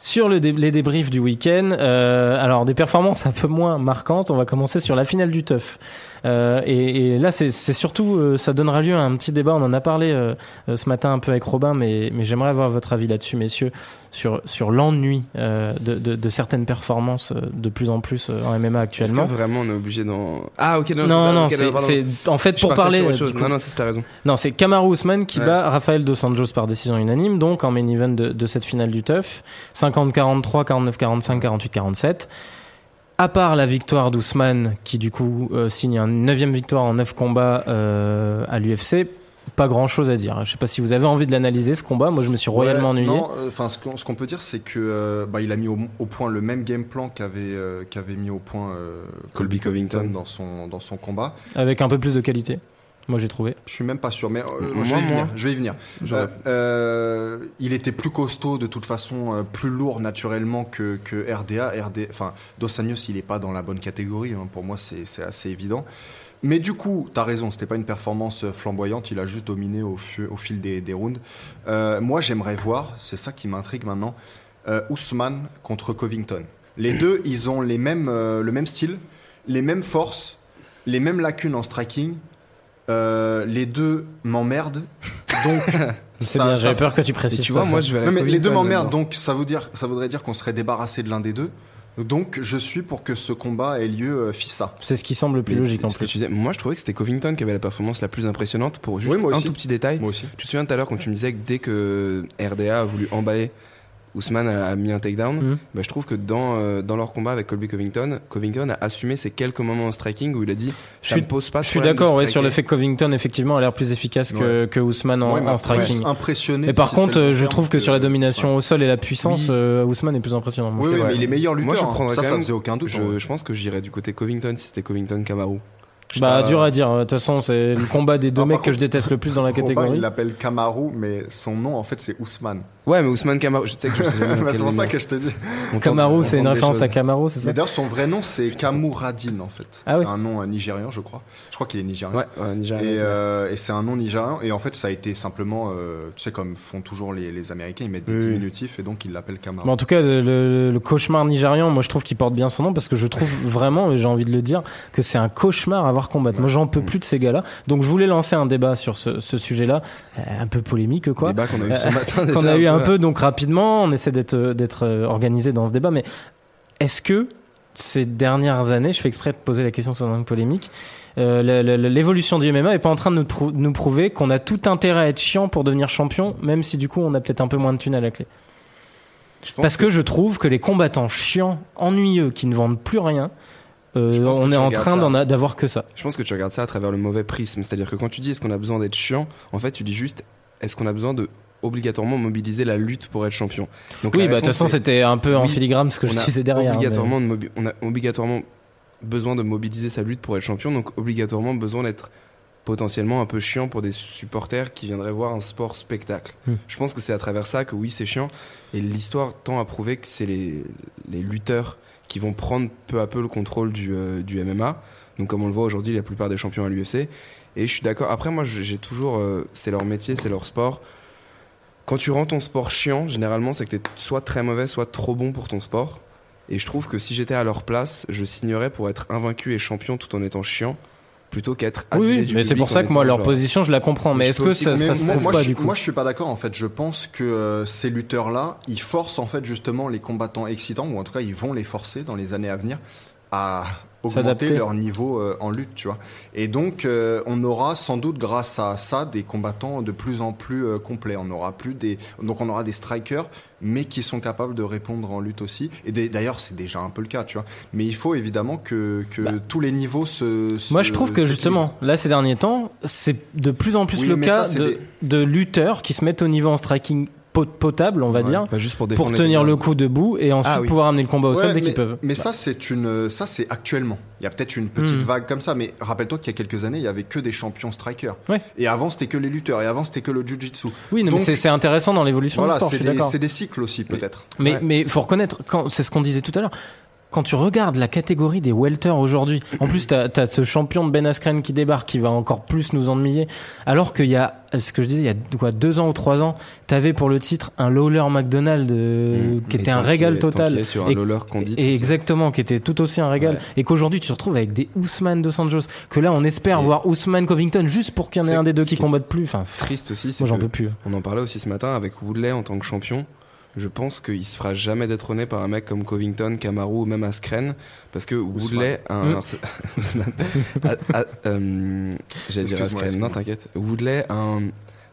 Sur le dé- les débriefs du week-end, euh, alors des performances un peu moins marquantes, on va commencer sur la finale du TUF. Euh, et, et là, c'est surtout, euh, ça donnera lieu à un petit débat. On en a parlé euh, ce matin un peu avec Robin, mais, mais j'aimerais avoir votre avis là-dessus, messieurs, sur, sur l'ennui euh, de, de, de certaines performances euh, de plus en plus en MMA
Est-ce que
actuellement.
vraiment on est obligé d'en. Ah, ok, non,
Non, non,
c'est
en fait
Je
pour parler.
chose.
coup-
Non, non, c'est raison.
non, c'est Kamaru Usman qui
Ouais.
bat Rafael Dos Anjos par décision unanime, donc en main event de, de cette finale du TUF. 50-43, 49-45, 48-47. À part la victoire d'Ousmane, qui du coup euh, signe une neuvième victoire en neuf combats euh, à l'UFC, pas grand chose à dire. Je sais pas si vous avez envie de l'analyser ce combat. Moi, je me suis royalement
Ouais,
ennuyé.
Non, euh, enfin, ce qu'on ce qu'on peut dire, c'est que euh, bah, il a mis au, au point le même game plan qu'avait euh, qu'avait mis au point euh,
Colby Covington.
dans son dans son combat.
Avec un peu plus de qualité. Moi, j'ai trouvé.
Je suis même pas sûr, mais euh,
Moi,
je vais
moi.
venir. Je vais y venir. Euh, euh, il était plus costaud de toute façon, plus lourd naturellement que, que RDA. RD, enfin, Dos Anjos, il est pas dans la bonne catégorie. hein. Pour moi, c'est assez évident. Mais du coup, t'as raison, c'était pas une performance flamboyante. Il a juste dominé au, au fil des, des rounds. Moi, j'aimerais voir, c'est ça qui m'intrigue maintenant, Ousmane contre Covington. Les deux, ils ont les mêmes, le même style, les mêmes forces, les mêmes lacunes en striking. Euh, les deux m'emmerdent. Donc, [LAUGHS]
C'est
ça-
bien, j'avais peur que tu précises.
tu vois,
pas
moi,
ça.
je vais
non, mais les deux m'emmerdent, donc ça, veut dire, ça voudrait dire qu'on serait débarrassé de l'un des deux. Donc je suis pour que ce combat ait lieu euh, FISA.
C'est ce qui semble le plus logique en
ce que
plus.
tu disais, moi je trouvais que c'était Covington qui avait la performance la plus impressionnante pour juste
Oui, moi
un
aussi.
tout petit détail.
Moi aussi.
Tu te souviens tout à l'heure quand tu me disais que dès que RDA a voulu emballer, Ousmane a, a mis un takedown.
Mhm.
Bah, je trouve que dans, euh, dans leur combat avec Colby Covington, Covington a assumé ces quelques moments en striking où il a dit
Je
ça
suis-
me pose pas
Je suis d'accord ouais, sur le fait que Covington effectivement a l'air plus efficace que, que Ousmane en,
m'a
en striking.
impressionné.
Mais par contre, euh, je trouve que sur la domination au sol et la puissance,
Oui.
euh, Ousmane est plus impressionnant.
Oui,
C'est
oui,
vrai.
mais il est meilleur lutteur.
Moi, je
hein.
prendrais
ça,
quand
ça
même-
faisait aucun doute. en
Je, pense que j'irais du côté Covington si c'était Covington Kamaru. Je
Bah dur à dire. De toute façon, c'est le combat des deux mecs que je déteste le plus dans la
Robin,
catégorie.
il l'appelle Kamaru, mais son nom en fait c'est Ousmane.
Ouais, mais Ousmane Kamaru, je sais que je sais jamais [LAUGHS]
Bah, c'est pour ça que je te dis.
On on
c'est une référence
choses.
à Kamaru, c'est ça
Mais d'ailleurs, son vrai nom c'est Kamuradin en fait.
Ah oui.
C'est un nom euh, nigérian, je crois. Je crois qu'il est nigérian.
Ouais, ouais, Nigérian.
Et, euh, et c'est un nom nigérian. Et en fait, ça a été simplement, euh, tu sais, comme font toujours les, les Américains, ils mettent des
Oui,
diminutifs et donc ils l'appellent Kamaru.
Mais en tout cas, le, le- le cauchemar nigérian, moi je trouve qu'il porte bien son nom parce que je trouve [LAUGHS] vraiment, et j'ai envie de le dire, que c'est un cauchemar à voir combattre. Moi j'en peux plus de ces gars-là. Donc je voulais lancer un débat sur ce, ce sujet-là, euh, un peu polémique quoi.
Débat qu'on a eu ce
Euh,
matin. [LAUGHS]
qu'on
déjà,
a eu un peu donc rapidement. On essaie d'être d'être euh, organisé dans ce débat, mais est-ce que ces dernières années, je fais exprès de poser la question sur un angle polémique, euh, l'évolution du MMA est pas en train de nous, prou- nous prouver qu'on a tout intérêt à être chiant pour devenir champion, même si du coup on a peut-être un peu moins de thunes à la clé? Parce que je trouve que les combattants chiants, ennuyeux, qui ne vendent plus rien, euh, on est en train d'avoir que ça.
Je pense que tu regardes ça à travers le mauvais prisme. C'est-à-dire que quand tu dis est-ce qu'on a besoin d'être chiant, en fait, tu dis juste est-ce qu'on a besoin de obligatoirement mobiliser la lutte pour être champion. Donc,
Oui, bah de toute façon c'était un peu en filigrane ce que je disais derrière. mais-
obligatoirement de on a obligatoirement besoin de mobiliser sa lutte pour être champion, donc obligatoirement besoin d'être potentiellement un peu chiant pour des supporters qui viendraient voir un sport spectacle.
Hmm.
Je pense que c'est à travers ça que oui, c'est chiant. Et l'histoire tend à prouver que c'est les, les lutteurs qui vont prendre peu à peu le contrôle du, euh, du MMA. Donc comme on le voit aujourd'hui, la plupart des champions à l'UFC. Et je suis d'accord. Après, moi, j'ai toujours... euh, c'est leur métier, c'est leur sport. Quand tu rends ton sport chiant, généralement, c'est que tu es soit très mauvais, soit trop bon pour ton sport. Et je trouve que si j'étais à leur place, je signerais pour être invaincu et champion tout en étant chiant, plutôt qu'être
Oui, oui, mais c'est pour ça que moi leur
genre-
position je la comprends. Mais est-ce que
aussi
ça,
Mais
ça se
moi,
trouve
moi,
pas
je,
du coup
moi, je suis pas d'accord en fait. Je pense que euh, ces lutteurs-là, ils forcent en fait justement les combattants excitants, ou en tout cas ils vont les forcer dans les années à venir à augmenter leur niveau euh, en lutte, tu vois. Et donc euh, on aura sans doute grâce à ça des combattants de plus en plus euh, complets. On aura plus des donc on aura des strikers mais qui sont capables de répondre en lutte aussi. Et d'ailleurs c'est déjà un peu le cas, tu vois. Mais il faut évidemment que, que
Bah.
tous les niveaux se, se
Moi, je trouve que justement, là, ces derniers temps, c'est de plus en plus
Oui,
le cas
ça,
de,
des-
de lutteurs qui se mettent au niveau en striking potable, on va
Ouais.
dire,
Bah, juste pour,
tenir le coup debout et ensuite
Ah oui.
pouvoir amener le combat au sol dès qu'ils peuvent.
Mais ça, c'est une, ça, c'est actuellement. Il y a peut-être une petite
Hmm.
vague comme ça, mais rappelle-toi qu'il y a quelques années, il y avait que des champions strikers.
Ouais.
Et avant, c'était que les lutteurs. Et avant, c'était que le jujitsu.
Oui, non, mais
Donc-
c'est c'est intéressant dans l'évolution du
Voilà,
sport, je
c'est des, cycles aussi, peut-être.
Mais
Ouais.
mais faut reconnaître, c'est ce qu'on disait tout à l'heure. Quand tu regardes la catégorie des welter aujourd'hui, en plus t'as as ce champion de Ben Askren qui débarque, qui va encore plus nous ennuyer, alors qu'il y a, ce que je disais, il y a quoi, deux ans ou trois ans, t'avais pour le titre un Lawler McDonald euh,
Mmh.
qui était un régal total.
sur un
Et-
roller qu'on dit.
Et exactement, qui était tout aussi un régal.
Ouais.
Et qu'aujourd'hui, tu te retrouves avec des Ousmane Dos Anjos. Que là, on espère
Et-
voir Ousmane Covington juste pour qu'il y en ait un des deux qui combatte plus. Enfin,
Triste aussi, c'est
moi, j'en peux plus.
on en parlait aussi ce matin avec Woodley en tant que champion. Je pense qu'il se fera jamais détrôner par un mec comme Covington, Kamaru ou même Askren parce que Woodley a un
Mm.
A- [LAUGHS] a- euh, J'allais dire Askren, non t'inquiète. Woodley a un,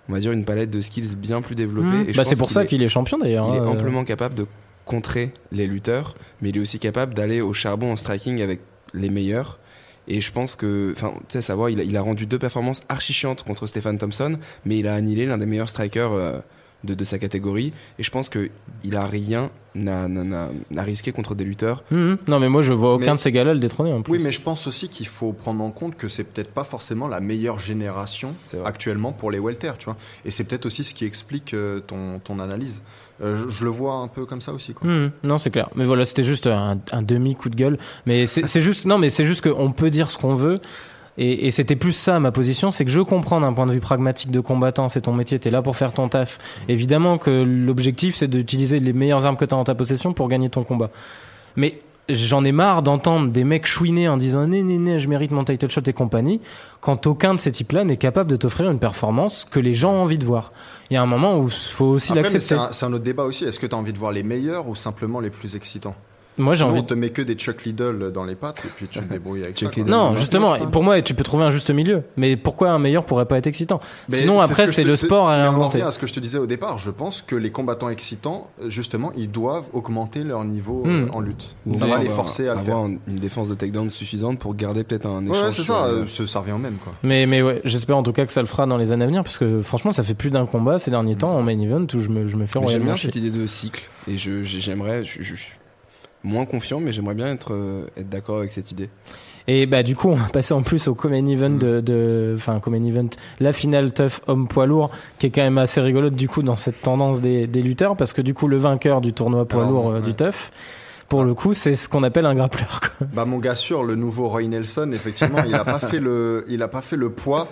on va dire une palette de skills bien plus développée.
Mmh.
je
Bah, c'est pour ça qu'il est champion d'ailleurs.
il est
hein.
amplement capable de contrer les lutteurs, mais il est aussi capable d'aller au charbon en striking avec les meilleurs. Et je pense que, enfin, tu sais, savoir, il a, il a rendu deux performances archi chiantes contre Stephen Thompson, mais il a annihilé l'un des meilleurs strikers euh, de, de sa catégorie. Et je pense que il a rien à, à- à risquer contre des lutteurs.
Mmh. Non, mais moi, je vois aucun
Mais-
de ces gars-là le détrôner en plus.
Oui, mais je pense aussi qu'il faut prendre en compte que c'est peut-être pas forcément la meilleure génération actuellement pour les welter, tu vois. Et c'est peut-être aussi ce qui explique euh, ton, ton analyse. Euh, je, je le vois un peu comme ça aussi, quoi.
Mmh, non, c'est clair. Mais voilà, c'était juste un, un demi coup de gueule. Mais c'est c'est juste, non, mais c'est juste qu'on peut dire ce qu'on veut. Et, et c'était plus ça ma position, c'est que je comprends d'un point de vue pragmatique de combattant, c'est ton métier, t'es là pour faire ton taf. Évidemment que l'objectif c'est d'utiliser les meilleures armes que t'as en ta possession pour gagner ton combat. Mais j'en ai marre d'entendre des mecs chouiner en disant né né né je mérite mon title shot et compagnie quand aucun de ces types-là n'est capable de t'offrir une performance que les gens ont envie de voir. Il y a un moment où faut aussi
mais c'est
l'accepter.
un, c'est un autre débat aussi. Est-ce que tu as envie de voir les meilleurs ou simplement les plus excitants?
Moi j'ai envie
on te met que des Chuck Liddell dans les pattes et puis tu te [LAUGHS] débrouilles avec
Chuck
ça.
Liddell.
Non, justement, pour moi, tu peux trouver un juste milieu. Mais pourquoi un meilleur pourrait pas être excitant?
Mais
Sinon, après, c'est
te-
le sport à réinventer.
à ce que je te disais au départ. Je pense que les combattants excitants, justement, ils doivent augmenter leur niveau euh,
Hmm.
en lutte.
Ou
ça
bien
va les
avoir-
forcer à le faire.
avoir une défense de takedown suffisante pour garder peut-être un échange.
Ouais, c'est ça.
euh,
euh, ce- ça revient au même, quoi.
Mais, mais ouais, j'espère en tout cas que ça le fera dans les années à venir, parce que franchement, ça fait plus d'un combat ces derniers temps en main event où je me, je me fais
J'aime bien cette idée de cycle et j'aimerais, je, je- je suis moins confiant, mais j'aimerais bien être euh, être d'accord avec cette idée.
Et bah, du coup, on va passer en plus au Common Event de, de, enfin, Common Event, la finale tough homme poids lourd, qui est quand même assez rigolote du coup dans cette tendance des, des lutteurs, parce que du coup, le vainqueur du tournoi poids lourd euh,
ouais.
du tough, pour le coup, c'est ce qu'on appelle un grappleur. quoi.
Bah mon gars sûr, le nouveau Roy Nelson, effectivement, il a pas [LAUGHS] fait le, il a pas fait le poids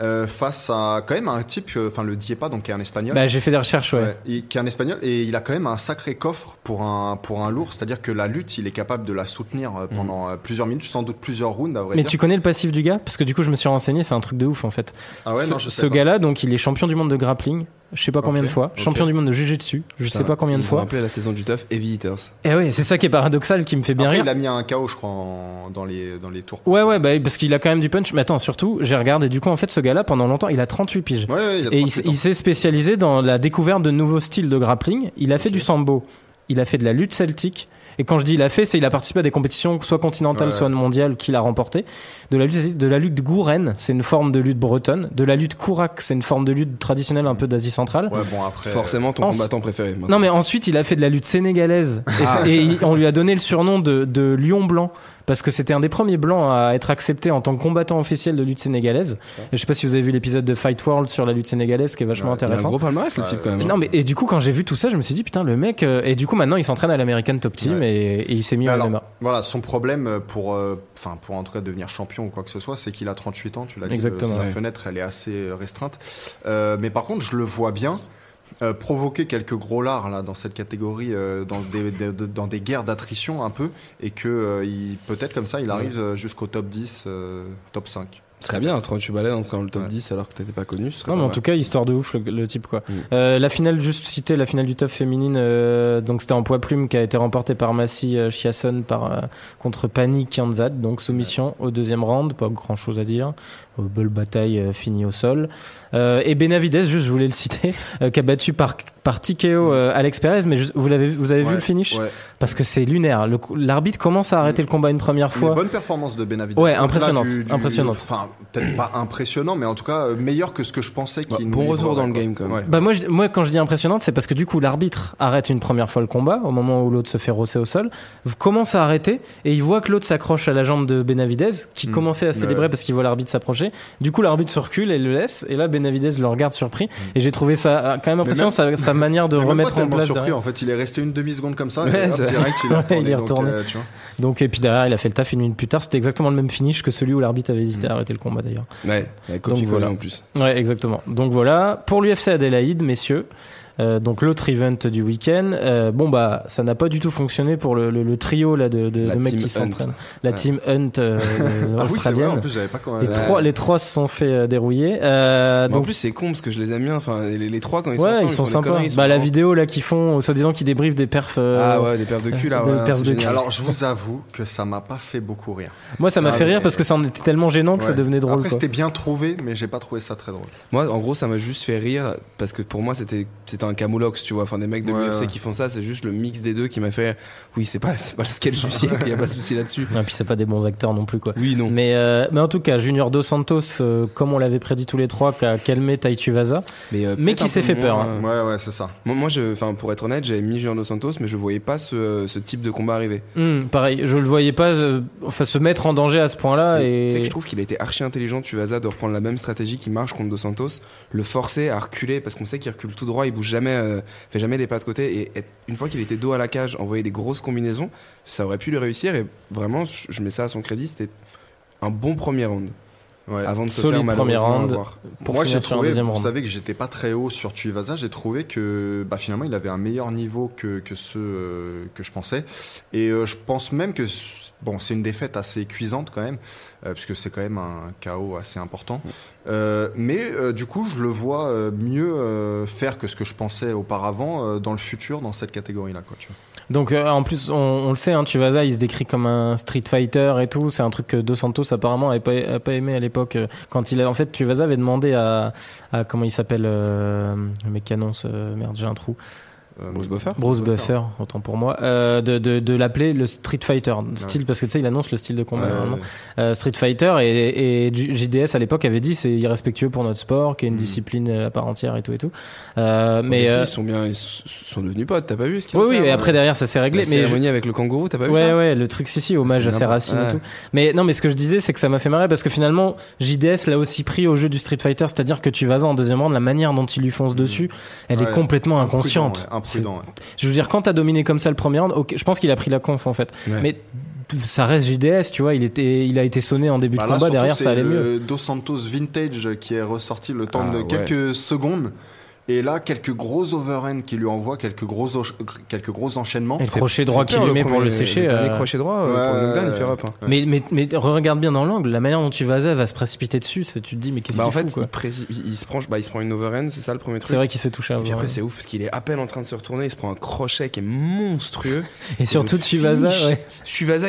euh, face à quand même un type, euh, enfin le Diepa, donc qui est un espagnol.
Bah, j'ai fait des recherches, ouais.
Qui est un espagnol et il a quand même un sacré coffre pour un pour un lourd, c'est-à-dire que la lutte, il est capable de la soutenir euh, pendant euh, plusieurs minutes, sans doute plusieurs rounds à vrai
Mais
dire.
tu connais le passif du gars? Parce que du coup, je me suis renseigné, c'est un truc de ouf en fait.
Ah ouais,
ce
non, je sais
ce
pas.
gars-là, donc, il est champion du monde de grappling. Je sais pas combien de fois. Champion du monde de dessus Je sais pas combien de fois.
appelé la saison du tough Heavy Hitters.
Et ouais, c'est ça qui est paradoxal, qui me fait bien
Après,
rire.
il a mis un KO, je crois, en- dans les dans les tours.
Ouais, ouais, bah, parce qu'il a quand même du punch. Mais attends, surtout, j'ai regardé. Du coup, en fait, ce gars-là, pendant longtemps, il a 38 piges.
Ouais, ouais, il a
Et il,
38
s-
ans.
il s'est spécialisé dans la découverte de nouveaux styles de grappling. Il a fait du sambo. Il a fait de la lutte celtique. Et quand je dis il a fait, c'est il a participé à des compétitions soit continentales,
Ouais.
soit mondiales qu'il a remporté. De la lutte, de la lutte gouren, c'est une forme de lutte bretonne. De la lutte kourak, c'est une forme de lutte traditionnelle un peu d'Asie centrale.
Ouais, bon après.
Forcément ton
en-
combattant préféré. maintenant.
Non mais ensuite il a fait de la lutte sénégalaise et,
Ah.
c'est- et il- on lui a donné le surnom de, de lion blanc parce que c'était un des premiers blancs à être accepté en tant que combattant officiel de lutte sénégalaise. Et je sais pas si vous avez vu l'épisode de Fight World sur la lutte sénégalaise qui est vachement
Ouais,
Il a un
intéressant.
gros palmarès le type quand même. Hein.
non mais et du coup quand j'ai vu tout ça je me suis dit putain le mec euh, et du coup maintenant il s'entraîne à l'American Top Team
Ouais.
et, et il s'est mis
Mais
au
alors,
MMA.
Voilà, son problème euh, pour, euh, enfin pour en tout cas devenir champion ou quoi que ce soit, c'est qu'il a 38 ans. Tu l'as dit,
Exactement,
euh, sa
ouais.
fenêtre elle est assez restreinte. Euh, mais par contre, je le vois bien euh, provoquer quelques gros lards là dans cette catégorie, euh, dans des, des- de- dans des guerres d'attrition un peu, et que euh, il peut-être comme ça, il arrive euh, jusqu'au top 10, euh, top 5.
Ce serait bien, 38 balais d'entrer dans le top
Ouais.
10 alors que t'étais pas connu. ce serait
Non mais
pas
en
mal.
tout cas histoire de ouf le, le type quoi.
Mm.
Euh, la finale juste cité la finale du top féminine euh, donc c'était en poids plume qui a été remportée par Massy euh, Chiasson par euh, contre Pani Kianzad donc soumission au deuxième round pas grand chose à dire belle bataille euh, finie au sol euh, et Benavides juste je voulais le citer [LAUGHS] euh, qui a battu par par euh, Alex Perez mais juste- vous l'avez vous avez vu
Ouais,
le finish
Ouais.
parce que c'est lunaire l'arbitre commence à arrêter le combat une première fois
bonne performance de Benavides.
Ouais, impressionnante,
du- du-
impressionnante.
Enfin, peut-être pas impressionnant, mais en tout cas euh, meilleur que ce que je pensais
Bah,
qu'il
bon
nous
retour dans le game, quand même.
Ouais.
Bah moi, je- moi quand je dis impressionnante, c'est parce que du coup l'arbitre arrête une première fois le combat au moment où l'autre se fait rosser au sol, commence à arrêter et il voit que l'autre s'accroche à la jambe de Benavidez qui
Mm.
commençait à célébrer
Ouais.
parce qu'il voit l'arbitre s'approcher. Du coup l'arbitre se recule et le laisse et là Benavidez le regarde surpris et j'ai trouvé ça euh, quand même impressionnant sa, sa manière de remettre en place.
surpris,
derrière.
en fait, il est resté une demi seconde comme ça,
Ouais,
et hop, direct il est [LAUGHS] retourné.
il est
donc, euh, tu vois.
Donc et puis derrière il a fait le taf une minute plus tard. C'était exactement le même finish que celui où l'arbitre avait hésité à arrêter le combat d'ailleurs.
Ouais,
Donc, voilà.
en plus.
Ouais, exactement. Donc voilà, pour l'UFC Adélaïde, messieurs, euh, donc l'autre event du week-end, euh, bon bah ça n'a pas du tout fonctionné pour le, le- le trio là de, de, mecs qui s'entraînent. La
Ouais.
team Hunt [LAUGHS] euh,
Ah oui, c'est vrai, en
australienne.
plus, pas quand
les, trois, les trois se sont fait euh, dérouiller. Euh,
en plus, c'est con parce que je les aime bien. Enfin, les, les trois, quand ils sont
ouais,
ensemble,
ils sont sympas.
ils sont
bah la vidéo là qu'ils font, soi-disant qu'ils débriefent des perfs. euh,
Ah ouais, des paires de cul là.
des
ouais,
de cul.
Alors, je vous avoue que ça m'a pas fait beaucoup rire.
Moi ça m'a
Ah,
fait rire parce que ça en était tellement gênant que ça devenait drôle.
Après, c'était bien trouvé, mais j'ai pas trouvé ça très drôle.
Moi, en gros, ça m'a juste fait rire parce que pour moi, c'était c'était un camoulox, tu vois. Enfin, des mecs de
Ouais,
l'UFC
ouais.
qui font ça, c'est juste le mix des deux qui m'a fait. Oui, c'est pas, c'est pas le sketch du siècle, il y a pas de souci là-dessus.
Et puis c'est pas des bons acteurs non plus quoi.
Oui, non.
Mais, euh, mais en tout cas, Junior Dos Santos, euh, comme on l'avait prédit tous les trois, qui a calmé Taitu Vaza.
euh,
mais qui s'est fait peur, hein.
Ouais, ouais, c'est ça.
Moi, moi, je, pour être honnête, j'avais mis Junior Dos Santos, mais je voyais pas ce, ce type de combat arriver.
Hmm, pareil, je le voyais pas euh, enfin, se mettre en danger à ce point-là.
Tu sais
Et...
que je trouve qu'il a été archi intelligent, Tuivasa, de reprendre la même stratégie qui marche contre Dos Santos, le forcer à reculer parce qu'on sait qu'il recule tout droit, il bouge jamais, euh, fait jamais les pas de côté et être- une fois qu'il était dos à la cage, envoyer des grosses combinaisons, ça aurait pu lui réussir et vraiment, je je mets ça à son crédit, c'était un bon premier round
Ouais.
avant de se
Solide
faire
premier
malheureusement
round.
avoir.
Pour
Moi, j'ai trouvé, vous
round.
savez que j'étais pas très haut sur Tuivasa, j'ai trouvé que bah, finalement il avait un meilleur niveau que, que ceux euh, que je pensais. Et euh, je pense même que bon, c'est une défaite assez cuisante quand même, euh, puisque c'est quand même un chaos assez important. Euh, mais euh, du coup, je le vois euh, mieux euh, faire que ce que je pensais auparavant euh, dans le futur dans cette catégorie-là. Quoi, tu vois.
Donc en plus, on, on le sait, hein, Tuivasa, il se décrit comme un street fighter et tout. C'est un truc que Dos Santos apparemment avait pas, pas aimé à l'époque. Quand il a, en fait, Tuivasa avait demandé à, à comment il s'appelle le mec qui annonce, merde, j'ai un trou.
Euh,
Bruce Buffer
Bruce Buffer, autant pour moi, euh, de, de, de l'appeler le Street Fighter style parce que tu sais il annonce le style de combat
Ouais,
normalement.
ouais.
Euh, Street Fighter et, et JDS à l'époque avait dit c'est irrespectueux pour notre sport, qui est une
Mm.
discipline à part entière et tout et tout. Euh,
Mais
euh,
ils sont bien, ils sont devenus potes, t'as pas vu ce qu'ils
oui
ont
oui,
fait,
et
hein,
après derrière ça s'est réglé.
la
Mais je-
cérémonie avec le kangourou, t'as pas vu
ouais
ça
ouais, le truc si si hommage à ses racines et
ouais.
tout. Mais non mais ce que je disais c'est que ça m'a fait marrer parce que finalement JDS l'a aussi pris au jeu du Street Fighter, c'est-à-dire que tu vas en deuxième round la manière dont il lui fonce dessus, elle est
Mm. Ouais,
complètement inconsciente.
Ouais.
Je veux dire, quand t'as dominé comme ça le premier round, je pense qu'il a pris la conf en fait.
Ouais.
Mais ça reste JDS, tu vois. Il était, il a été sonné en début
Bah
de
là,
combat. Derrière, ça allait
le
mieux.
Dos Santos Vintage qui est ressorti le temps
Ah,
de quelques secondes. Et là, quelques gros overhand qui lui envoient, quelques gros, quelques gros enchaînements.
Et le crochet droit qu'il lui met pour le sécher.
Le dernier
euh,
crochet droit, il fait.
Mais, mais, mais regarde bien dans l'angle, la manière dont tu vas va se précipiter dessus, c'est tu te dis mais qu'est-ce
Bah,
qu'il
fait,
quoi.
il, se prend, bah, il se prend une overhand, c'est ça le premier truc.
C'est vrai qu'il se fait toucher
Et
avant.
puis après, c'est ouf parce qu'il est à peine en train de se retourner, il se prend un crochet qui est monstrueux. [LAUGHS]
Et surtout
finish.
ouais.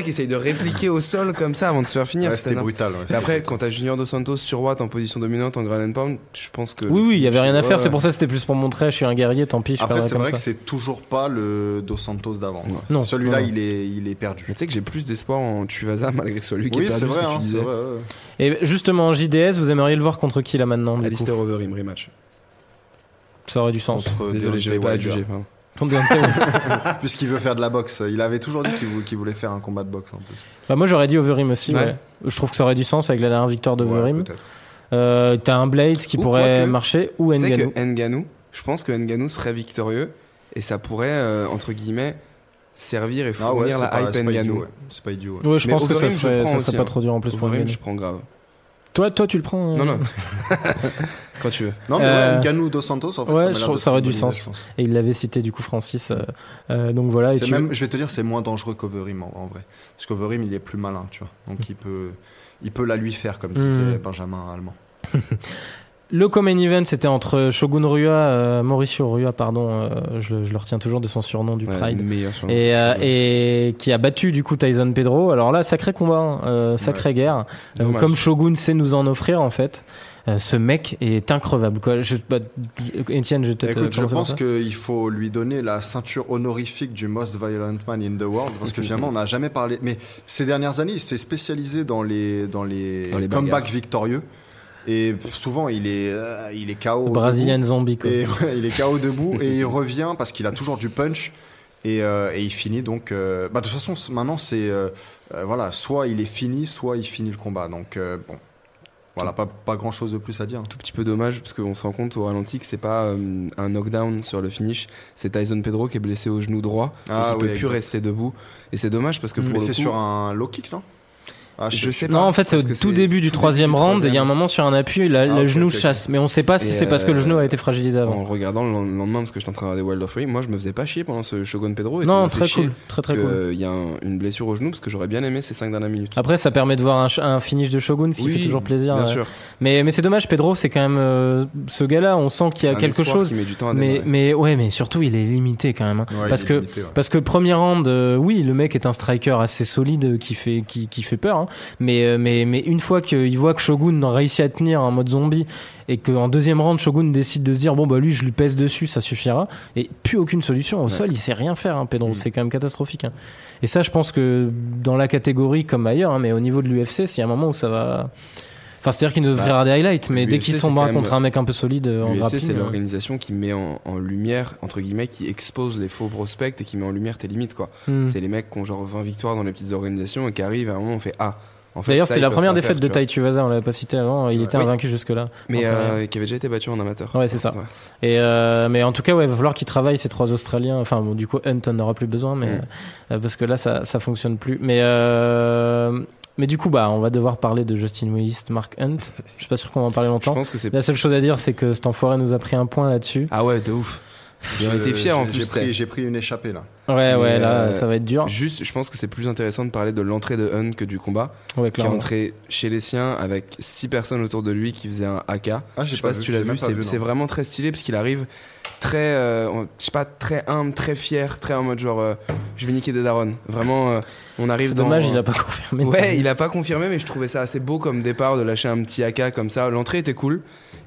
Qui essaye de répliquer au sol comme ça avant de se faire finir.
Ouais,
c'était
c'était brutal. c'était
après, quand t'as Junior Dos Santos sur Watt en position dominante en ground and pound, je pense que.
Oui, oui, il y avait rien à faire. C'est pour ça que c'était plus pour montrer, je suis un guerrier, tant pis, je
Après, c'est vrai
ça.
que c'est toujours pas le Dos Santos d'avant.
Non,
Celui-là, il est, il est perdu.
Mais tu sais que j'ai plus d'espoir en Tuvasa [LAUGHS] malgré celui qui
Oui,
est perdu,
c'est vrai, hein, c'est vrai. ouais.
Et justement, JDS, vous aimeriez le voir contre qui là maintenant
Alistair Overeem rematch.
Ça aurait du sens.
Contre
Désolé, je vais pas
Wilder. [LAUGHS] Puisqu'il veut faire de la boxe. Il avait toujours dit qu'il vou- qu'il voulait faire un combat de boxe en plus.
Bah, moi j'aurais dit Overeem aussi.
Ouais.
Ouais. Je trouve que ça aurait du sens avec la dernière victoire d'Overeem.
Ouais, peut-être.
Euh, T'as un Blade qui
Ou
pourrait marcher ou Ngannou.
que Nganou, je pense que Nganou serait victorieux et ça pourrait, euh, entre guillemets, servir et
Ah ouais,
fournir
c'est
la
pas,
hype
c'est pas idiot.
Nganou.
ouais. C'est pas idiot. ouais.
Ouais, je
Mais
pense que ça serait, ça serait pas trop dur en plus pour Ngannou.
je prends grave.
Toi, toi, tu le prends euh,
Non, non. [LAUGHS] Quand tu veux.
Non, mais
Euh,
ouais, Dos Santos, en fait,
ouais,
ça
je trouve aurait du sens. Et il l'avait cité du coup Francis. euh, euh, donc voilà. Et tu...
même, je vais te dire, c'est moins dangereux qu'Overim en, en vrai. Parce qu'Overim, il est plus malin, tu vois. Donc il peut, il peut la lui faire, comme
Mm.
disait Benjamin Allemand. [LAUGHS]
le Common Event, c'était entre Shogun Rua, euh, Mauricio Rua, pardon, euh, je, le- je le retiens toujours de son surnom du
Ouais,
Pride. Et, euh, et qui a battu du coup Tyson Pedro. Alors là, sacré combat, hein, sacrée guerre. Euh,
Dommage.
comme Shogun sait nous en offrir en fait. Euh, ce mec est increvable. Quoi. Je, bah, Étienne, je vais peut-être.
Écoute, je pense qu'il faut lui donner la ceinture honorifique du Most Violent Man in the World parce que [LAUGHS] finalement on n'a jamais parlé. Mais ces dernières années, il s'est spécialisé dans les dans les,
Dans les
comebacks victorieux et souvent il est euh, il est KO.
Brazilian zombie. Quoi.
Et ouais, il est KO debout et il revient parce qu'il a toujours du punch et, euh, et il finit donc. euh, bah, de toute façon, maintenant c'est voilà, soit il est fini, soit il finit le combat. Donc bon, voilà, pas, pas grand chose de plus à dire.
tout petit peu dommage parce qu'on se rend compte au ralenti que c'est pas euh, un knockdown sur le finish, c'est Tyson Pedro qui est blessé au genou droit
Ah
et qui
oui,
peut plus rester debout. Et c'est dommage parce que pour
Mais
le
c'est
coup,
sur un low kick, non? Ah,
Je sais pas.
Non, en fait, c'est au tout début du troisième round. Il y a un moment sur un appui, la-
Ah,
le genou chasse. Mais on sait pas si c'est parce que le
euh,
genou a été fragilisé
en
avant.
le regardant le lendemain parce que j'étais en train de regarder Wild of Fury, moi je me faisais pas chier pendant ce Shogun Pedro et
Non, très cool. Très très cool.
euh, Il y a un- une blessure au genou parce que j'aurais bien aimé ces 5 dernières minutes.
Après, ça permet de voir un, finish de Shogun, ce qui
Oui,
fait toujours plaisir.
Bien
ouais.
sûr.
Mais, mais c'est dommage, Pedro, c'est quand même euh, ce gars-là. On sent qu'il y a quelque chose. Mais, ouais, mais surtout, il est limité quand même. hein. Parce que premier round, euh, oui, le mec est un striker assez solide euh, qui fait qui, qui fait peur. Hein. Mais euh, mais mais une fois qu'il voit que Shogun réussit à tenir en mode zombie et qu'en deuxième round Shogun décide de se dire bon bah lui je lui pèse dessus, ça suffira. Et plus aucune solution au
Ouais.
sol, il sait rien faire. Hein, Pedro,
Mm.
c'est quand même catastrophique. hein. Et ça, je pense que dans la catégorie comme ailleurs, hein, mais au niveau de l'UFC, s'il y a un moment où ça va. Enfin, c'est-à-dire qu'ils nous
Bah,
offrira des highlights, mais dès qu'ils sont bas contre un mec un peu solide euh, en grappling.
c'est
euh,
l'organisation qui met en, en lumière, entre guillemets, qui expose les faux prospects et qui met en lumière tes limites, quoi.
hmm.
C'est les mecs qui ont genre 20 victoires dans les petites organisations et qui arrivent à un moment, on fait Ah. En fait,
D'ailleurs, c'était la première défaite de. Tai Tuivasa, on l'avait pas cité avant, il était
Oui.
invaincu jusque-là.
Mais euh, qui avait déjà été battu en amateur.
Ouais, c'est ça. Et euh, mais en tout cas, ouais, il va falloir qu'ils travaillent ces trois Australiens. Enfin, bon, du coup, Hunt on n'aura plus besoin, mais
Mm.
euh, parce que là, ça, ça fonctionne plus. Mais mais du coup, bah, on va devoir parler de Justin Willis, Mark Hunt. Je suis pas sûr qu'on va en parler
Je
longtemps.
pense que c'est.
La seule chose à dire, c'est que cet enfoiré nous a pris un point là-dessus.
Ah ouais, de ouf.
Je-
été fiers en
j'ai-
plus.
J'ai pris, j'ai une échappée là.
Ouais, ouais, là,
euh,
ça va être dur.
Juste, je pense que c'est plus intéressant de parler de l'entrée de Hunt que du combat.
Ouais,
Qui est entré chez les siens avec six personnes autour de lui qui faisaient un AK.
Ah,
Je
j'ai
sais pas si tu l'as vu, c'est c'est vraiment très stylé parce qu'il arrive très, euh, je sais pas, très humble, très fier, très en mode genre, euh, je vais niquer des darons. Vraiment, euh, on arrive dans.
dommage, il a pas confirmé.
Ouais, il a pas confirmé, mais je trouvais ça assez beau comme départ de lâcher un petit AK comme ça. L'entrée était cool.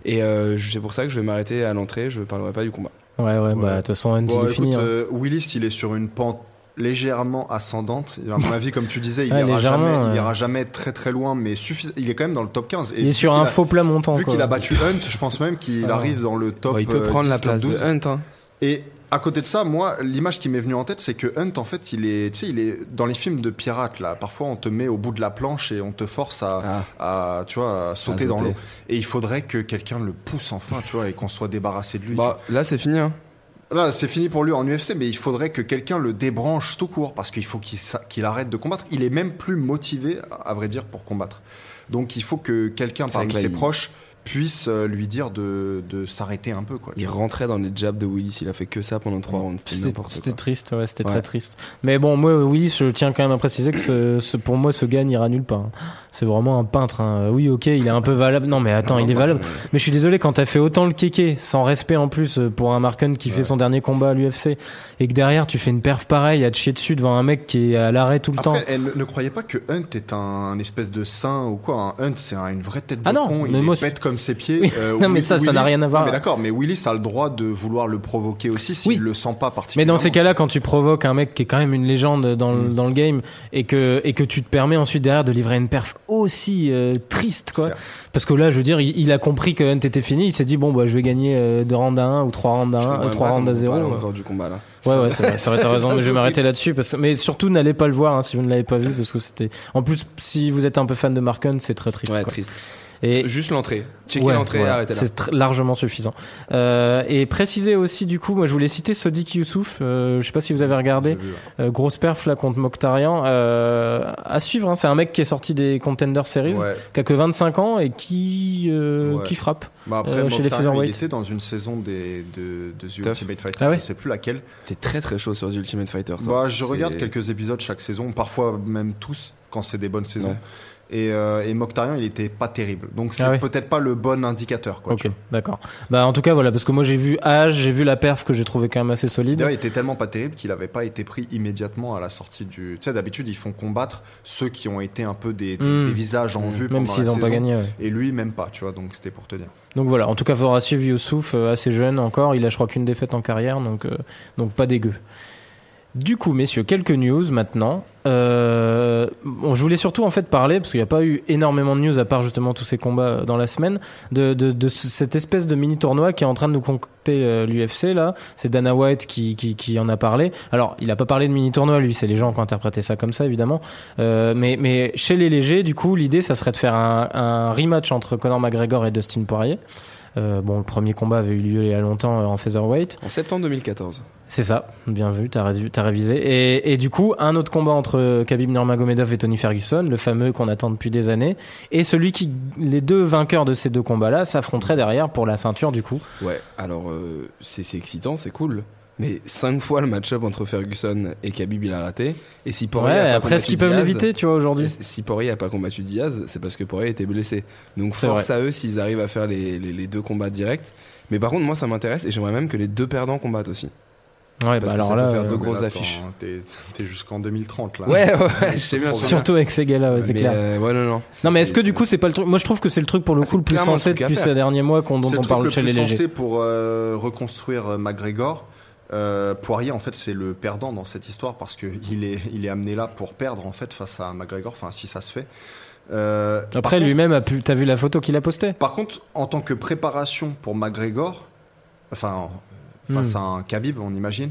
Et euh, c'est pour ça que je vais m'arrêter à l'entrée, je parlerai pas du combat.
Ouais, ouais, bah, de
Ouais.
toute façon, Hunt,
Bon,
il est
écoute,
fini. hein.
euh, Willis, il est sur une pente légèrement ascendante. À mon avis, comme tu disais, il
Ouais,
ira jamais, il
ouais.
ira jamais très très loin, mais suffis- il est quand même dans le top 15. Et
Il est sur un
a-
faux plat montant.
Vu qu'il a battu Hunt, je pense même qu'il
Ah.
arrive dans le top.
Bon, il peut
euh,
prendre
10,
la place
12.
de Hunt. Hein.
Et à côté de ça, moi, l'image qui m'est venue en tête, c'est que Hunt, en fait, il est, tu sais, il est dans les films de pirates là. Parfois, on te met au bout de la planche et on te force à,
Ah,
à, tu vois, à sauter
à
dans l'eau. Et il faudrait que quelqu'un le pousse enfin, tu vois, et qu'on soit débarrassé de lui.
Bah, là, c'est fini. Hein.
Là, c'est fini pour lui en UFC, mais il faudrait que quelqu'un le débranche tout court parce qu'il faut qu'il arrête de combattre. Il est même plus motivé, à vrai dire, pour combattre. Donc, il faut que quelqu'un parmi ses
il-
proches puisse euh, lui dire de, de s'arrêter un peu, quoi.
Il rentrait dans les jabs de Willis, il a fait que ça pendant trois rounds. C'était
triste, ouais, c'était
Ouais.
très triste. Mais bon, moi, Willis, je tiens quand même à préciser que ce, ce- pour moi, ce gars n'ira nulle part. hein. C'est vraiment un peintre. hein. Oui, ok, il est un peu valable. Non, mais attends, il est valable. Mais je suis désolé quand t'as fait autant le kéké, sans respect en plus euh, pour un Marken qui fait son dernier combat à l'UFC, et que derrière tu fais une perf pareille à te chier dessus devant un mec qui est à l'arrêt tout le temps.
Elle ne, croyait pas que Hunt est un, espèce de saint ou quoi. Un Hunt, c'est un- une vraie tête de
Ah non,
con.
mais
il
moi,
est bête comme ses pieds.
Oui.
Euh,
Non, mais ça, ça n'a rien à voir.
mais d'accord, mais Willis a le droit de vouloir le provoquer aussi s'il
Oui.
le sent pas
Mais
particulièrement.
dans ces cas-là, quand tu provoques un mec qui est quand même une légende dans,
Mm.
le, dans le game et que, et que tu te permets ensuite derrière de livrer une perf aussi euh, triste, quoi. Parce que là, je veux dire, il, il a compris que Hunt était fini. Il s'est dit, bon, bah, je vais gagner euh, deux rounds à 1 ou trois rounds à
Je
1,
comprends
trois
pas
rounds à
comment on
0.
parle
Ouais,
encore du combat là.
ouais, c'est vrai, c'est vrai, t'as [LAUGHS] raison, mais je vais m'arrêter là-dessus. Parce que, mais surtout, n'allez pas le voir hein, si vous ne l'avez pas vu, parce que c'était. En plus, si vous êtes un peu fan de Mark Hunt, c'est très triste.
Ouais,
quoi.
triste.
Et,
Juste l'entrée. Checker
Ouais,
l'entrée,
voilà.
arrêtez là.
C'est largement suffisant. Euh, et préciser aussi, du coup, moi je voulais citer Sodiq Youssouf. Euh, je sais pas si vous avez regardé.
Vu, ouais.
Euh, grosse perf là contre Mokhtarian. Euh, à suivre, hein, c'est un mec qui est sorti des Contender Series,
Ouais.
qui a que 25 ans et qui, euh,
Ouais.
qui frappe.
Bah après,
Euh, chez les featherweight.
il était dans une saison des, de, de The
Tough.
Ultimate Fighter,
Ah ouais
je sais plus laquelle.
T'es très très chaud sur The Ultimate Fighter. toi.
Bah, je regarde quelques épisodes chaque saison, parfois même tous, quand c'est des bonnes saisons. Et, euh, et il était pas terrible. Donc c'est
Ah ouais.
peut-être pas le bon indicateur. Quoi,
Ok, d'accord. Bah en tout cas voilà, parce que moi j'ai vu âge, j'ai vu la perf que j'ai trouvé quand même assez solide.
D'ailleurs, il était tellement pas terrible qu'il avait pas été pris immédiatement à la sortie du. Tu sais, d'habitude, ils font combattre ceux qui ont été un peu des, des-
Mm.
des visages en vue.
Même s'ils n'ont pas gagné. ouais.
Et lui, même pas, tu vois. Donc c'était pour te dire.
Donc voilà, en tout cas faudra suivre Youssouf, euh, assez jeune encore, il a je crois qu'une défaite en carrière, donc, euh, donc pas dégueu. Du coup, messieurs, quelques news maintenant. Euh, bon, je voulais surtout en fait parler, parce qu'il n'y a pas eu énormément de news à part justement tous ces combats euh, dans la semaine, de, de, de ce- cette espèce de mini tournoi qui est en train de nous concocter euh, l'UFC là. C'est Dana White qui, qui, qui en a parlé. Alors, il a pas parlé de mini tournoi, lui, c'est les gens qui ont interprété ça comme ça évidemment. Euh, mais, mais chez les légers, du coup, l'idée ça serait de faire un, un rematch entre Conor McGregor et Dustin Poirier. Euh, bon, le premier combat avait eu lieu il y a longtemps euh, en featherweight.
En septembre 2014.
C'est ça, bien vu, t'as ré- t'as révisé. Et, et du coup, un autre combat entre Khabib Nurmagomedov et Tony Ferguson, le fameux qu'on attend depuis des années, et celui qui, les deux vainqueurs de ces deux combats-là, s'affronteraient derrière pour la ceinture du coup.
Ouais, alors euh, c'est excitant, c'est cool. Mais cinq fois le match-up entre Ferguson et Khabib, il a raté. Et si Poirier
ouais,
a pas
après, est-ce
combattu
qu'ils peuvent
Diaz-
l'éviter, tu vois, aujourd'hui
Si Poirier a pas combattu Diaz, c'est parce que Poirier était blessé. Donc
C'est
force à eux s'ils arrivent à faire les, les- les deux combats directs. Mais par contre, moi ça m'intéresse et j'aimerais même que les deux perdants combattent aussi.
Ouais,
Parce
bah
que
alors
ça
là,
peut faire
euh,
deux
Mais
grosses
là,
affiches.
attends, T'es t'es jusqu'en 2030 là.
Ouais, ouais, [LAUGHS] je sais bien.
surtout avec ces gars-là, ouais, c'est
Mais,
clair.
euh, ouais, non, non.
Non, mais est-ce
C'est-
que du
c'est-
coup, c'est pas le truc Moi, je trouve que c'est le truc pour le
Ah,
coup
c'est
le plus sensé depuis
faire.
ces derniers mois qu'on- dont
C'est le
on
truc
parle
le
chez
plus
les légers.
sensé pour euh, reconstruire euh, McGregor. Euh, Poirier, en fait, c'est le perdant dans cette histoire parce qu'il est, il est amené là pour perdre en fait face à McGregor. Enfin, si ça se fait. Euh,
Après, lui-même a pu. T'as vu la photo qu'il a postée?
Par contre, en tant que préparation pour McGregor, enfin face
Hmm.
à un Khabib, on imagine,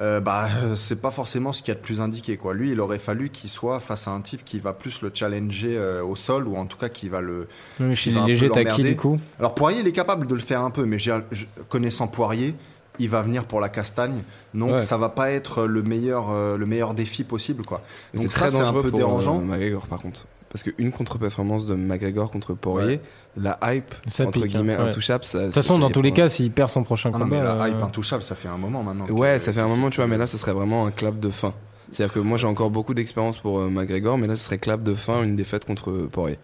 euh, bah euh, c'est pas forcément ce qu'il y a de plus indiqué quoi. Lui, il aurait fallu qu'il soit face à un type qui va plus le challenger euh, au sol ou en tout cas qui va le.
Oui, Chez
Il va
les légers, t'as qui du coup?
Alors Poirier, il est capable de le faire un peu, mais j'ai- connaissant Poirier, il va venir pour la castagne. Donc
Ouais.
ça va pas être le meilleur, euh, le meilleur défi possible quoi.
C'est
Donc
très
ça, c'est un peu
pour
dérangeant.
euh, McGregor par contre. Parce qu'une contre-performance de McGregor contre Poirier, la hype,
Ça
entre
pique, hein,
guillemets,
ouais.
intouchable, ça.
De toute façon, dans tous les cas, s'il perd son prochain
Ah non,
combat.
mais la
euh,
hype intouchable, ça fait un moment maintenant.
Ouais, ça fait un moment, tu vois, mais là, ce serait vraiment un clap de fin. C'est-à-dire que moi, j'ai encore beaucoup d'expérience pour euh, McGregor, mais là, ce serait clap de fin, une défaite contre Poirier.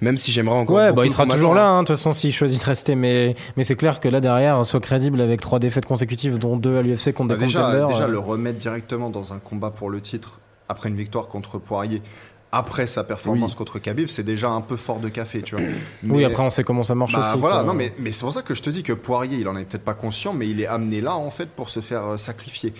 Même si j'aimerais encore.
Ouais, bah il sera toujours là,
hein.
hein, de toute façon, s'il choisit de rester. Mais, mais c'est clair que là, derrière, soit crédible avec trois défaites consécutives, dont deux à l'UFC contre
Bah,
des
déjà,
contenders.
déjà
euh,
le remettre directement dans un combat pour le titre après une victoire contre Poirier, après sa performance
Oui.
contre Khabib, c'est déjà un peu fort de café, tu vois.
Oui,
Mais-
après, on sait comment ça marche
Bah
aussi.
voilà,
quoi.
non mais, mais c'est pour ça que je te dis que Poirier, il en est peut-être pas conscient, mais il est amené là en fait pour se faire euh, sacrifier.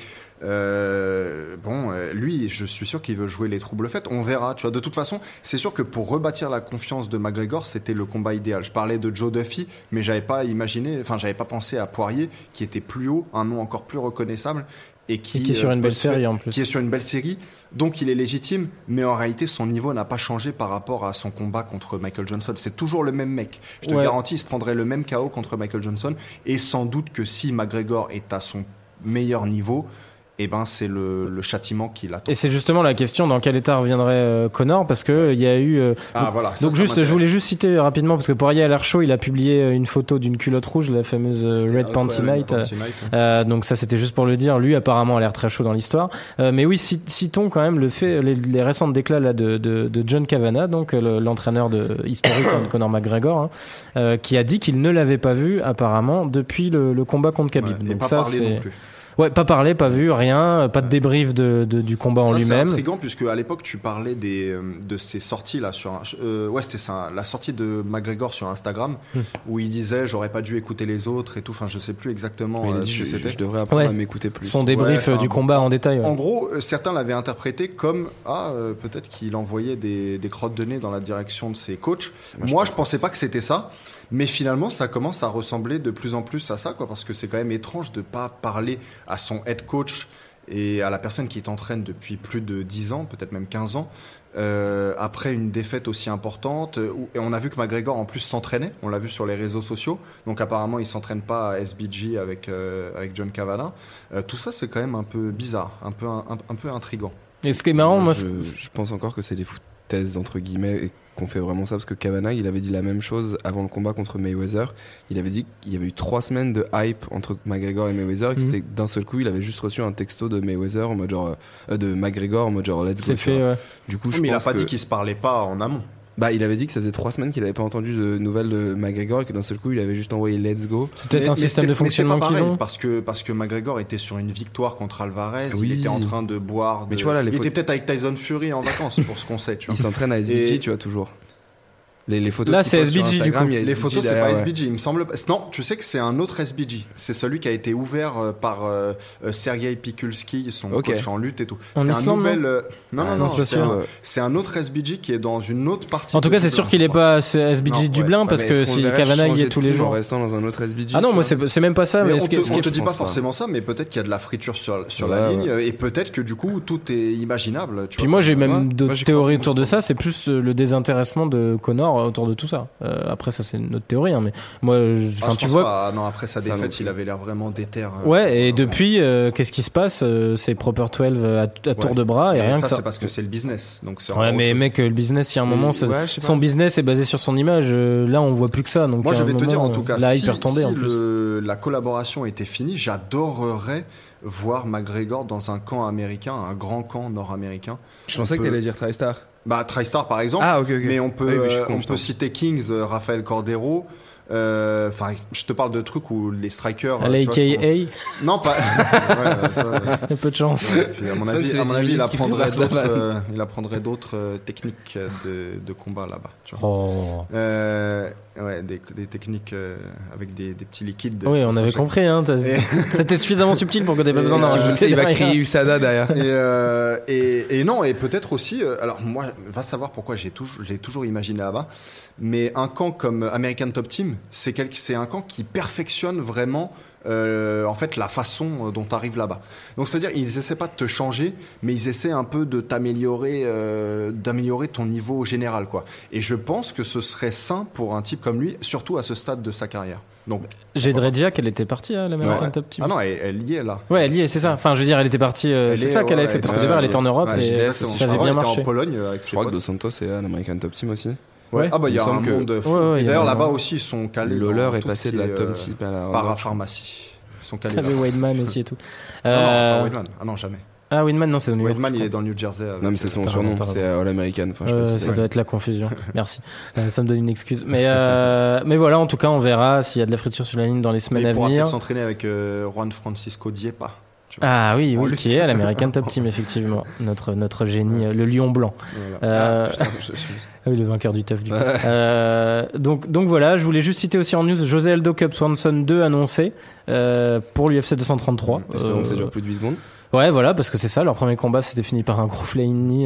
Euh, bon, euh, lui, je suis sûr qu'il veut jouer les troubles faits. On verra, tu vois. De toute façon, c'est sûr que pour rebâtir la confiance de McGregor, c'était le combat idéal. Je parlais de Joe Duffy, mais j'avais pas imaginé, enfin, j'avais pas pensé à Poirier, qui était plus haut, un nom encore plus reconnaissable et qui,
Et qui est sur
euh,
une belle série en plus.
qui est sur une belle série, donc il est légitime, mais en réalité son niveau n'a pas changé par rapport à son combat contre Michael Johnson. C'est toujours le même mec. Je te
Ouais.
garantis, il se prendrait le même KO contre Michael Johnson, et sans doute que si McGregor est à son meilleur niveau, eh ben c'est le, le châtiment qui l'attend.
Et c'est justement la question dans quel état reviendrait euh, Connor parce que euh, il y a eu euh,
Ah
donc,
voilà. ça,
donc
ça
juste je voulais juste citer rapidement parce que à l'air chaud il a publié euh, une photo d'une culotte rouge la fameuse euh, Red Panty Night euh,
hein.
Euh, donc ça c'était juste pour le dire. Lui apparemment a l'air très chaud dans l'histoire. Euh, mais oui, cit- citons quand même le fait les, les récents déclats là de, de, de John Kavanagh, donc euh, le- l'entraîneur de historique [COUGHS] de Conor McGregor, hein, euh, qui a dit qu'il ne l'avait pas vu apparemment depuis le, le combat contre Khabib.
Ouais,
donc ça c'est. Ouais pas parlé, pas vu, rien, pas de débrief de, de- du combat en
Ça, C'est
lui-même.
intriguant puisque à l'époque tu parlais des, euh, de ses sorties là sur un- euh, ouais c'était ça la sortie de McGregor sur Instagram
Hmm.
où il disait j'aurais pas dû écouter les autres et tout enfin je sais plus exactement
Mais il a
euh,
dit,
ce que
je,
c'était
je devrais apprendre
Ouais.
à m'écouter plus.
Son débrief
Ouais,
du combat en détail. ouais.
En gros, certains l'avaient interprété comme ah euh, peut-être qu'il envoyait des, des crottes de nez dans la direction de ses coachs.
Moi, je
Moi, je pensais pas que c'était ça, mais finalement, ça commence à ressembler de plus en plus à ça, quoi, parce que c'est quand même étrange de pas parler à son head coach et à la personne qui t'entraîne depuis plus de 10 ans, peut-être même 15 ans. euh, après une défaite aussi importante, euh, où- et on a vu que McGregor en plus s'entraînait, on l'a vu sur les réseaux sociaux, donc apparemment il s'entraîne pas à SBG avec, euh, avec John. Euh, tout ça c'est quand même un peu bizarre, un peu, un, un peu intrigant.
Et ce qui est marrant, moi,
je, je pense encore que c'est des foutaises entre guillemets et qu'on fait vraiment ça parce que Kavanagh il avait dit la même chose avant le combat contre Mayweather. Il avait dit qu'il y avait eu trois semaines de hype entre McGregor et Mayweather et que c'était d'un seul coup il avait juste reçu un texto de Mayweather en mode genre euh, de McGregor en mode genre let's go.
fait. ouais.
Du coup je
mais il a pas
que
dit qu'ils se parlaient pas en amont.
Bah, il avait dit que ça faisait trois semaines qu'il avait pas entendu de nouvelles de McGregor et que d'un seul coup, il avait juste envoyé Let's Go.
C'est peut-être un
mais
système de fonctionnement qu'ils
pareil,
ont.
Parce que, parce que McGregor était sur une victoire contre Alvarez.
Oui.
Il était en train de boire.
Mais tu vois, là, les
il était peut-être avec Tyson Fury en vacances, pour ce qu'on sait. Tu vois.
Il s'entraîne à SBG,
Et-
tu vois, toujours. Les, les photos
Là, c'est SBG, du coup.
Les
SBG
photos, c'est pas
ouais.
SBG, il me semble. Non, tu sais que c'est un autre SBG. C'est celui qui a été ouvert euh, par euh, euh, Sergei Pikulski, son
Ok.
coach en lutte et tout. C'est un nouvel. euh, Non,
Ah,
non,
non,
non,
c'est pas
c'est
sûr.
un, c'est un autre SBG qui est dans une autre partie.
En tout cas, c'est sûr qu'il est pas ce SBG. Dublin
Ouais,
parce
mais
que si Kavanagh est tous les jours.
restant dans un autre SBG.
Ah non, moi c'est c'est même pas ça.
On te, dit pas forcément ça, mais peut-être qu'il y a de la friture sur, la ligne et peut-être que du coup tout est imaginable.
Puis moi j'ai même d'autres théories autour de ça. C'est plus le désintéressement de Connor autour de tout ça. Euh, après ça c'est notre théorie, hein, mais moi, je-
Ah, je
tu
pense
vois.
pas. Non, après sa défaite, il avait l'air vraiment déter. euh,
Ouais, et depuis, euh, qu'est-ce qui se passe C'est Proper 12 à, à tour de bras et
Et
rien
ça,
que ça.
c'est parce que c'est le business. Donc
Ouais, mais mec, le business, il y a un moment,
Ouais,
son business est basé sur son image. là, on voit plus que ça. Donc
Moi, je vais te dire, en tout cas,
la
si, si
en plus.
le- la collaboration était finie, j'adorerais voir McGregor dans un camp américain, un grand camp nord-américain.
Je pensais que
peut-
t'allais dire TriStar.
Bah, TriStar, par exemple.
Ah.
Mais on peut,
Ah oui, mais
euh,
con,
on peut citer Kings, euh, Rafael Cordero. euh, Enfin, je te parle de trucs où les strikers.
À
euh, tu vois, sont-
l'AKA,
Non, pas. [LAUGHS] Ouais, ça, ouais.
il y a peu de chance.
Ouais, puis à mon
Ça,
avis,
c'est
à mon
10
avis il apprendrait d'autres,
va.
euh, il apprendrait d'autres euh, techniques de, de combat là-bas. tu vois.
Oh.
Ouais, des, des techniques euh, avec des, des petits liquides.
Oui, on avait compris. Hein, [LAUGHS] C'était suffisamment subtil pour que t'aies pas besoin d'en rajouter.
il va crier USADA derrière.
Et, euh, et, et non, et peut-être aussi, euh, alors moi, va savoir pourquoi j'ai toujours, j'ai toujours imaginé là-bas, mais un camp comme American Top Team, c'est quel- c'est un camp qui perfectionne vraiment euh, en fait la façon dont tu arrives là-bas. Donc c'est-à-dire ils essaient pas de te changer, mais ils essaient un peu de t'améliorer, euh, d'améliorer ton niveau général quoi. Et je pense que ce serait sain pour un type comme lui, surtout à ce stade de sa carrière. Donc
J'ai Dredja qu'elle était partie à l'American
ouais.
Top Team.
ah non, elle, elle y est là.
Ouais, elle y est, c'est ça. Enfin, je veux dire, elle était partie. euh,
Elle
c'est
est-
ça qu'elle
ouais,
avait fait. Parce qu'au départ, elle était en Europe
Ouais,
et ça avait bien marché.
en Pologne euh, avec
Je crois que. Dos Santos est à l'American Top Team aussi.
Ouais. Ah bah il y
Il
a un
que-
monde fou.
Ouais, ouais,
Et
il y a
d'ailleurs
un-
là-bas aussi ils sont calés.
Loller
dans
est passé de la Top
euh,
Team à la.
Parapharmacie. Ils sont calés.
T'avais. Weidman aussi et tout. [LAUGHS]
Non, non,
Euh,
pas Weidman. Ah non jamais.
Ah, Weidman, non, c'est au New York.
Weidman
je
il
crois.
est dans le New Jersey. avec-
Non, mais c'est son surnom, c'est All American. Enfin, je sais
Euh,
pas si
ça doit être la confusion. [LAUGHS] Merci. Euh, ça me donne une excuse. Mais, euh, [LAUGHS] mais voilà, en tout cas, on verra s'il y a de la friture sur la ligne dans les semaines
il
à
pourra
venir.
peut-être s'entraîner avec euh, Juan Francisco Diepa. Tu vois.
Ah oui, oui, qui est à l'American Top Team, effectivement. Notre, notre génie, euh, le lion blanc.
Voilà.
Euh,
Ah, putain, je- je- [LAUGHS]
Ah oui, le vainqueur du TUF du coup.
Ouais.
Euh, donc, donc voilà, je voulais juste citer aussi en news José Aldo Cup Swanson 2 annoncé euh, pour l'UFC 233.
Espérons que ça
Euh,
dure plus de 8 secondes.
Ouais, voilà, parce que c'est ça, leur premier combat c'était fini par un gros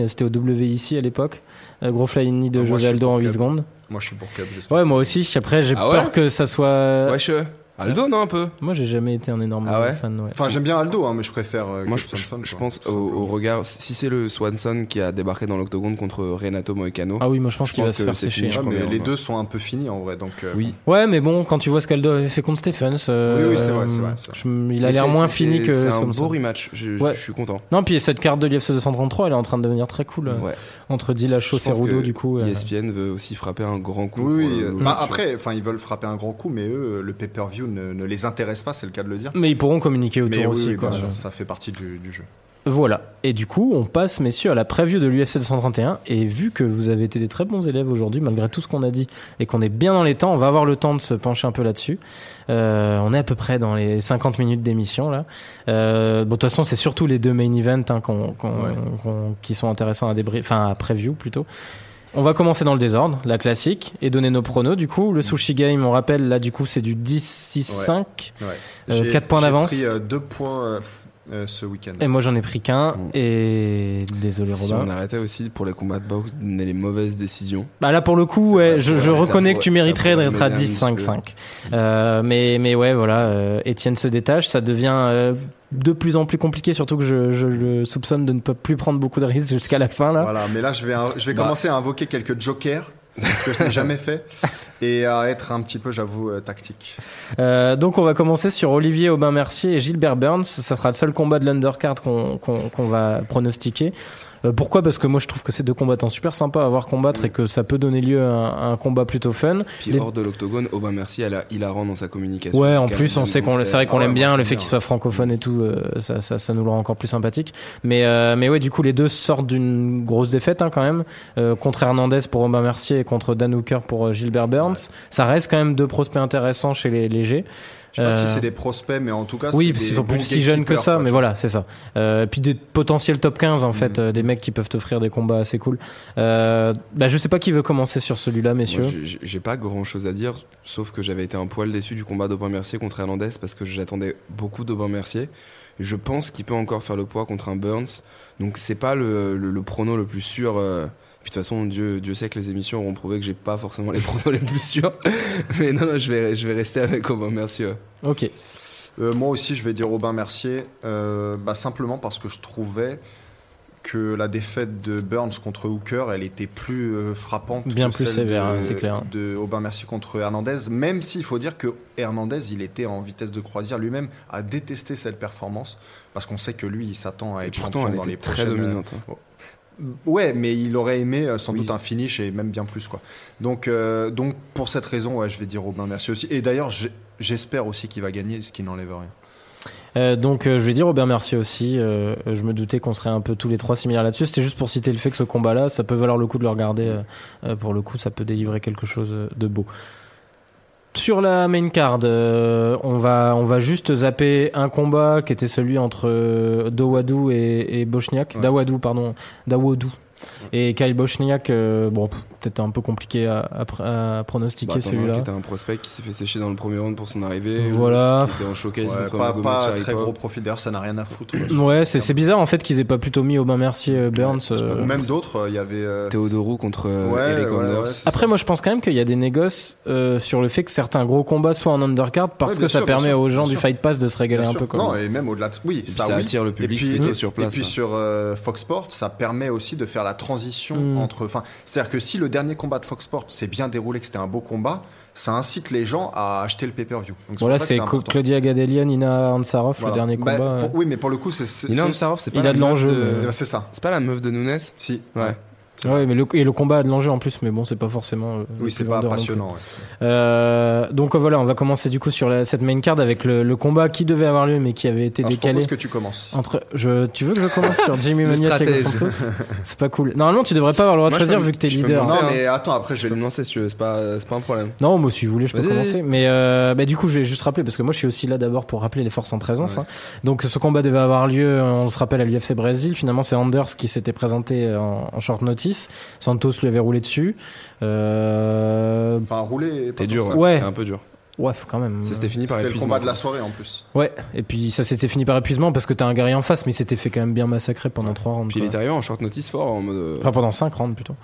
euh, c'était au WIC à l'époque. Euh, gros knee de
Ah,
José Aldo en 8
Cub.
secondes.
Moi je suis pour Cub. j'espère.
Ouais, moi aussi, après j'ai
Ah ouais
peur que ça soit.
Wesh, euh, Aldo, non, un peu
Moi j'ai jamais été un énorme
Ah ouais
fan, ouais.
Enfin j'aime bien Aldo, hein, mais je préfère. euh,
Moi, je,
Swanson,
pense au, regard. Si c'est le Swanson qui a débarqué dans l'octogone contre Renato Moicano.
Ah oui, moi je pense qu'il va se faire sécher.
fini, je
Ouais,
crois
mais les deux sont un peu finis en vrai, donc. euh,
Oui.
Ouais, mais bon, quand tu vois ce qu'Aldo avait fait contre Stephens, euh,
Oui, oui, c'est vrai, c'est vrai,
je- il a l'air moins fini que
C'est un beau rematch. Je, suis content.
Non, puis cette carte de l'UFC 233, elle est en train de devenir très cool. Entre Dillashaw, Cerudo,
que
du coup.
ESPN veut aussi frapper un grand coup.
Oui, bah, après, enfin, ils veulent frapper un grand coup, mais eux, le pay-per-view ne, ne les intéresse pas, c'est le cas de le dire.
Mais ils pourront communiquer autour
Mais
aussi,
oui,
quoi.
bien sûr, ça fait partie du, du jeu.
Voilà. Et du coup, on passe, messieurs, à la preview de l'UFC 231. Et vu que vous avez été des très bons élèves aujourd'hui, malgré tout ce qu'on a dit, et qu'on est bien dans les temps, on va avoir le temps de se pencher un peu là-dessus. Euh, on est à peu près dans les 50 minutes d'émission, là. Euh, bon, de toute façon, c'est surtout les deux main events hein,
Ouais.
qui sont intéressants à débrief, enfin, à preview plutôt. On va commencer dans le désordre, la classique, et donner nos pronos. Du coup, le sushi game, on rappelle, là, du coup, c'est du 10-6-5.
Ouais.
Euh,
J'ai-
quatre points
j'ai
d'avance.
pris euh, deux points euh, ce week-end.
Et moi, j'en ai pris qu'un. Et désolé,
Si
Robin.
on arrêtait aussi pour les combats de boxe donner les mauvaises décisions.
Bah là pour le coup, ouais,
Ça
je, je
pourrait- ça
reconnais que tu mériterais d'être à
m'aider un
10-5-5. Euh, mais mais ouais, voilà, euh, Étienne se détache, ça devient euh, de plus en plus compliqué, surtout que je, je le soupçonne de ne pas plus prendre beaucoup de risques [LAUGHS] jusqu'à la fin là.
Voilà, mais là, je vais, je vais
Bah.
commencer à invoquer quelques jokers, ce que je n'ai jamais fait, et à être un petit peu, j'avoue, euh, tactique.
Euh, donc on va commencer sur Olivier Aubin-Mercier et Gilbert Burns. Ça sera le seul combat de l'undercard qu'on qu'on qu'on va pronostiquer. Euh, pourquoi? Parce que moi je trouve que c'est deux combattants super sympas à voir combattre et que ça peut donner lieu à un, un combat plutôt fun.
Puis
Les-
hors de l'octogone, Aubin Merci, elle a hilarant dans sa communication.
Ouais, en plus, on sait qu'on, c'est vrai qu'on
Ah
l'aime
moi,
bien, le fait qu'il soit francophone et tout, euh, ça, ça, ça nous le rend encore plus sympathique. Mais, euh, mais ouais, du coup, les deux sortent d'une grosse défaite hein, quand même, euh, contre Hernandez pour Romain Mercier et contre Dan Hooker pour Gilbert Burns. Ça reste quand même deux prospects intéressants chez les légers.
Je sais pas
Euh,
si c'est des prospects, mais en tout cas,
Oui, parce qu'ils sont plus si jeunes que ça,
quoi,
mais voilà, c'est ça. Euh, puis des potentiels top 15 en fait,
Mhm.
euh, des mecs qui peuvent t'offrir des combats assez cool. Euh, bah, je sais pas qui veut commencer sur celui-là, messieurs.
J'ai pas grand chose à dire, sauf que j'avais été un poil déçu du combat d'Aubin Mercier contre Hernandez parce que j'attendais beaucoup d'Aubin Mercier. Je pense qu'il peut encore faire le poids contre un Burns, donc c'est pas le, le, le prono le plus sûr. euh, Puis de toute façon, Dieu, Dieu sait que les émissions auront prouvé que j'ai pas forcément les pronos [LAUGHS] les plus sûrs. Mais non, non, je vais, je vais rester avec Aubin Mercier.
Ok.
Euh, moi aussi, je vais dire Aubin Mercier, euh, bah, simplement parce que je trouvais que la défaite de Burns contre Hooker, elle était plus euh, frappante.
Bien
que
plus
celle
sévère, hein, c'est clair.
De Aubin Mercier contre Hernandez, même s'il faut dire que Hernandez, il était en vitesse de croisière lui-même, a détesté cette performance, parce qu'on sait que lui, il s'attend à être
pourtant,
champion
elle
dans
était
les
très
prochaines.
dominante. hein.
Ouais, mais il aurait aimé euh, sans
Oui.
doute un finish et même bien plus quoi. Donc, euh, donc pour cette raison, ouais, je vais dire Aubin Mercier aussi. Et d'ailleurs, j'espère aussi qu'il va gagner, ce qui n'enlève rien.
Euh, donc euh, je vais dire Robert Mercier aussi. Euh, je me doutais qu'on serait un peu tous les trois similaires là-dessus. C'était juste pour citer le fait que ce combat-là, ça peut valoir le coup de le regarder. pour le coup, ça peut délivrer quelque chose de beau. Sur la main card, euh, on va on va juste zapper un combat qui était celui entre euh, Dawadou et, et Bochniak.
Ouais.
Dawadou, pardon, Dawadou. Et Kyle Bochniak, euh, bon, pff, peut-être un peu compliqué à, à pr- à pronostiquer
Bah, un
celui-là.
qui était un prospect qui s'est fait sécher dans le premier round pour son arrivée.
Voilà.
Qui était en showcase
Ouais,
contre
pas pas
Sharipov.
très gros profil, d'ailleurs, ça n'a rien à foutre.
Ouais, c'est c'est bizarre en fait qu'ils aient pas plutôt mis Aubin Mercier euh, Burns.
pas
euh,
Ou même d'autres, euh, il y avait. euh,
Théodorou contre
Ouais,
Eric
ouais,
Anders.
ouais,
Après, moi, je pense quand même qu'il y a des négoces euh, sur le fait que certains gros combats soient en undercard parce
Ouais,
que ça permet
sûr,
aux gens du
sûr.
Fight Pass de se régaler
bien
un
sûr.
peu. Quoi.
Non, et même au-delà de. Oui, ça,
ça
oui.
attire le public
et puis,
plutôt sur place,
Et puis
là.
sur Fox Sports, ça permet aussi de faire la transition
Mm.
entre. Enfin, c'est-à-dire que si le dernier combat de Fox Sports s'est bien déroulé, que c'était un beau combat, ça incite les gens à acheter le pay-per-view. Donc,
Voilà, c'est. Claudia Gadelia, Nina Ansarov,
Voilà.
le dernier
Bah,
combat.
pour-
euh.
oui, mais pour le coup, c'est.
Nina Ansarov, c'est pas
Il
la
a de
meuf
l'enjeu,
euh, C'est ça.
C'est pas la meuf de Nunes?
Si.
Ouais.
Ouais, mais le, et le combat a de l'enjeu en plus, mais bon, c'est pas forcément. euh,
Oui, c'est pas passionnant. ouais.
Euh, donc euh, voilà, on va commencer du coup sur la- cette main card avec le, le combat qui devait avoir lieu mais qui avait été
Alors, je
décalé.
propose que tu commences.
Entre, je, tu veux que je commence sur [LAUGHS] Jimmy Mania Thiago. Santos [LAUGHS] C'est pas cool. Normalement, tu devrais pas avoir le droit de
je
choisir vu que t'es
je
leader.
lancer.
Non,
hein.
mais attends, après, je
Je
vais
me lancer si tu veux, c'est pas, c'est pas un problème.
Non, moi, si vous voulez, je peux commencer. Mais euh, bah, du coup, je vais juste rappeler parce que moi, je suis aussi là d'abord pour rappeler les forces en présence.
Ouais.
hein. Donc, ce combat devait avoir lieu, on se rappelle, à l'UFC Brésil. Finalement, c'est Anders qui s'était présenté en, en short notice. Santos lui avait roulé dessus. Euh...
Enfin, rouler.
T'es dur,
ça.
Ouais.
C'est un peu dur.
Ouais, faut quand même.
Ça s'était fini par
C'était le
épuisement.
combat de la soirée en plus.
Ouais. Et puis, ça s'était fini par épuisement parce que t'as un guerrier en face, mais il s'était fait quand même bien massacrer pendant trois rounds.
Puis il est arrivé en short notice fort en mode. euh,
Enfin, pendant cinq rounds plutôt.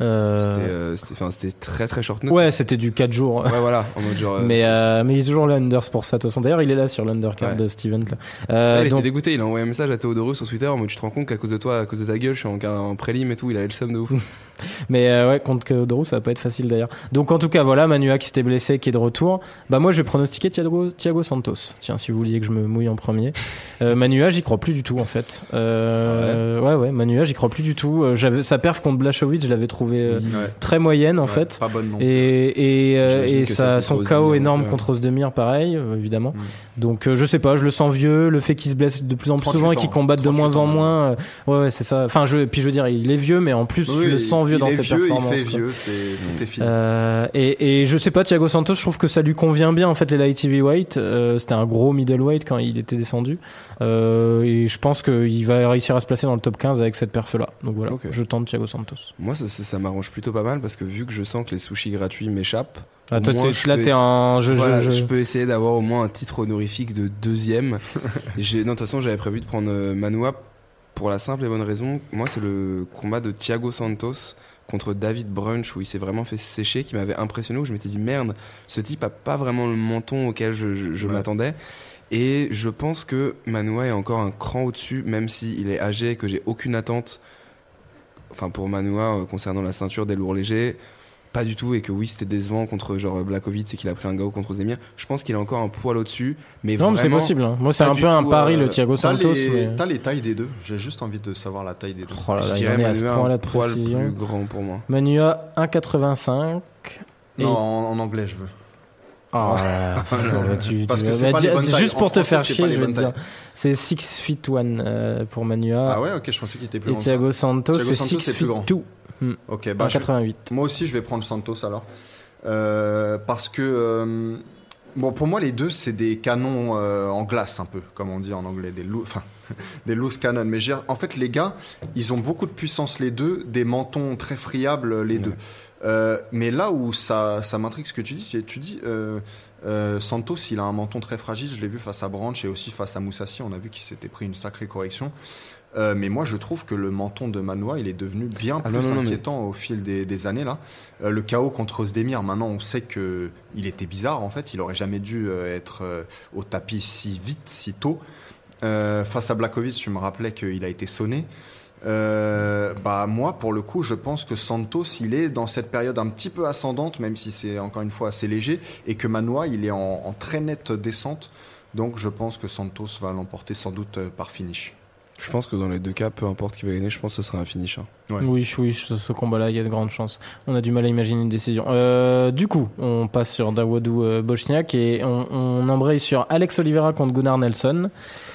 Euh,
C'était, euh, c'était, très très short notice.
Ouais, c'était du 4 jours.
Ouais, voilà. En mode genre. euh,
mais, euh, mais il est toujours là, Anders, pour ça. De toute façon, d'ailleurs, il est là sur l'undercard
Ouais.
de Steven. Là. Euh,
il
donc-
était dégoûté, il a envoyé un message à Théodorus sur Twitter en mode tu te rends compte qu'à cause de toi, à cause de ta gueule, je suis en, en prélim et tout, il avait le seum de ouf. [LAUGHS]
Mais euh, ouais, contre Kodoro, ça va pas être facile d'ailleurs. Donc en tout cas, voilà, Manua qui s'était blessé, qui est de retour. Bah moi, je vais pronostiquer Thiago, Thiago Santos. Tiens, si vous vouliez que je me mouille en premier. Euh, Manua, j'y crois plus du tout en fait. Euh, ouais, ouais, Manua, j'y crois plus du tout. Euh, j'avais sa perf contre Blachowicz, je l'avais trouvé euh,
Ouais.
très moyenne en
Ouais,
fait.
Pas bonne non. plus.
Et, et, euh, et ça, son KO énorme
ouais.
contre Osdemir, pareil, évidemment.
Mm.
Donc euh, je sais pas, je le sens vieux. Le fait qu'il se blesse de plus en plus
38
souvent et qu'il combatte de
38
moins en moins. ouais, ouais, c'est ça. Enfin, je, puis je veux dire, il est vieux, mais en plus, je
Oui,
le sens vieux
il
dans
est
ses
vieux. Il fait
quoi.
vieux, c'est tout est fini.
Euh, et, et je sais pas, Thiago Santos, je trouve que ça lui convient bien en fait les light heavyweight. Euh, C'était un gros middleweight quand il était descendu. Euh, et je pense qu'il va réussir à se placer dans le top 15 avec cette perf là. Donc voilà, je tente Thiago Santos.
Moi, ça, ça, ça m'arrange plutôt pas mal parce que vu que je sens que les sushis gratuits m'échappent,
Ah, toi,
moins, je
là t'es un. Je, je-
voilà,
je-
je peux essayer d'avoir au moins un titre honorifique de deuxième. [LAUGHS] Non, de toute façon, j'avais prévu de prendre euh, Manoa pour la simple et bonne raison. Moi, c'est le combat de Thiago Santos contre David Brunch où il s'est vraiment fait sécher qui m'avait impressionné où je m'étais dit merde ce type a pas vraiment le menton auquel je, je- je
Ouais.
m'attendais et je pense que Manoa est encore un cran au-dessus même s'il est âgé et que j'ai aucune attente enfin pour Manoa euh, concernant la ceinture des lourds légers pas du tout et que oui, c'était décevant contre genre Blakovic et qu'il a pris un go contre Zemir, je pense qu'il a encore un poil au-dessus. Mais
non, mais c'est possible. Hein. Moi, c'est un peu un pari, le euh,
Thiago
Santos.
T'as les, tailles des deux. J'ai juste envie de savoir la taille des deux.
Oh là là, je
dirais
Manu à ce point
là
de précision.
plus grand pour moi.
Manua 1,85.
Non, en, anglais, je veux.
Oh, [LAUGHS] ouais, tu, Juste pour te faire chier, je
veux
dire. C'est 6 feet 1 euh, pour Manua.
Ah ouais, ok, je pensais qu'il était plus grand. Et
Thiago Santos, c'est 6 feet 2.
Hmm. Ok, 88.
Bah,
moi aussi, je vais prendre Santos alors. Euh, parce que, euh, bon, pour moi, les deux, c'est des canons euh, en glace, un peu, comme on dit en anglais, des, [LAUGHS] des loose cannons. Mais en fait, les gars, ils ont beaucoup de puissance, les deux, des mentons très friables, les deux. mais là où ça, ça m'intrigue ce que tu dis, c'est tu dis. Santos, il a un menton très fragile. Je l'ai vu face à Branch et aussi face à Moussassi. On a vu qu'il s'était pris une sacrée correction. Euh, mais moi, je trouve que le menton de Manoa, il est devenu bien
Ah
plus
non, non, non, mais-
inquiétant au fil des, des années là. Euh, le chaos contre Ozdemir, maintenant, on sait que il était bizarre. En fait, il aurait jamais dû euh, être au tapis si vite, si tôt. Face à Blakovic, je me rappelais qu'il a été sonné. Euh, bah moi, pour le coup, je pense que Santos, il est dans cette période un petit peu ascendante, même si c'est encore une fois assez léger, et que Manoa, il est en, en très nette descente. Donc, je pense que Santos va l'emporter sans doute par finish.
Je pense que dans les deux cas, peu importe qui va gagner, je pense que ce sera un finish. hein.
Ouais.
Oui, oui, ce, ce combat-là, il y a de grandes chances. On a du mal à imaginer une décision. Euh, du coup, on passe sur Dawadou euh, Bochniak et on, on embraye sur Alex Oliveira contre Gunnar Nelson.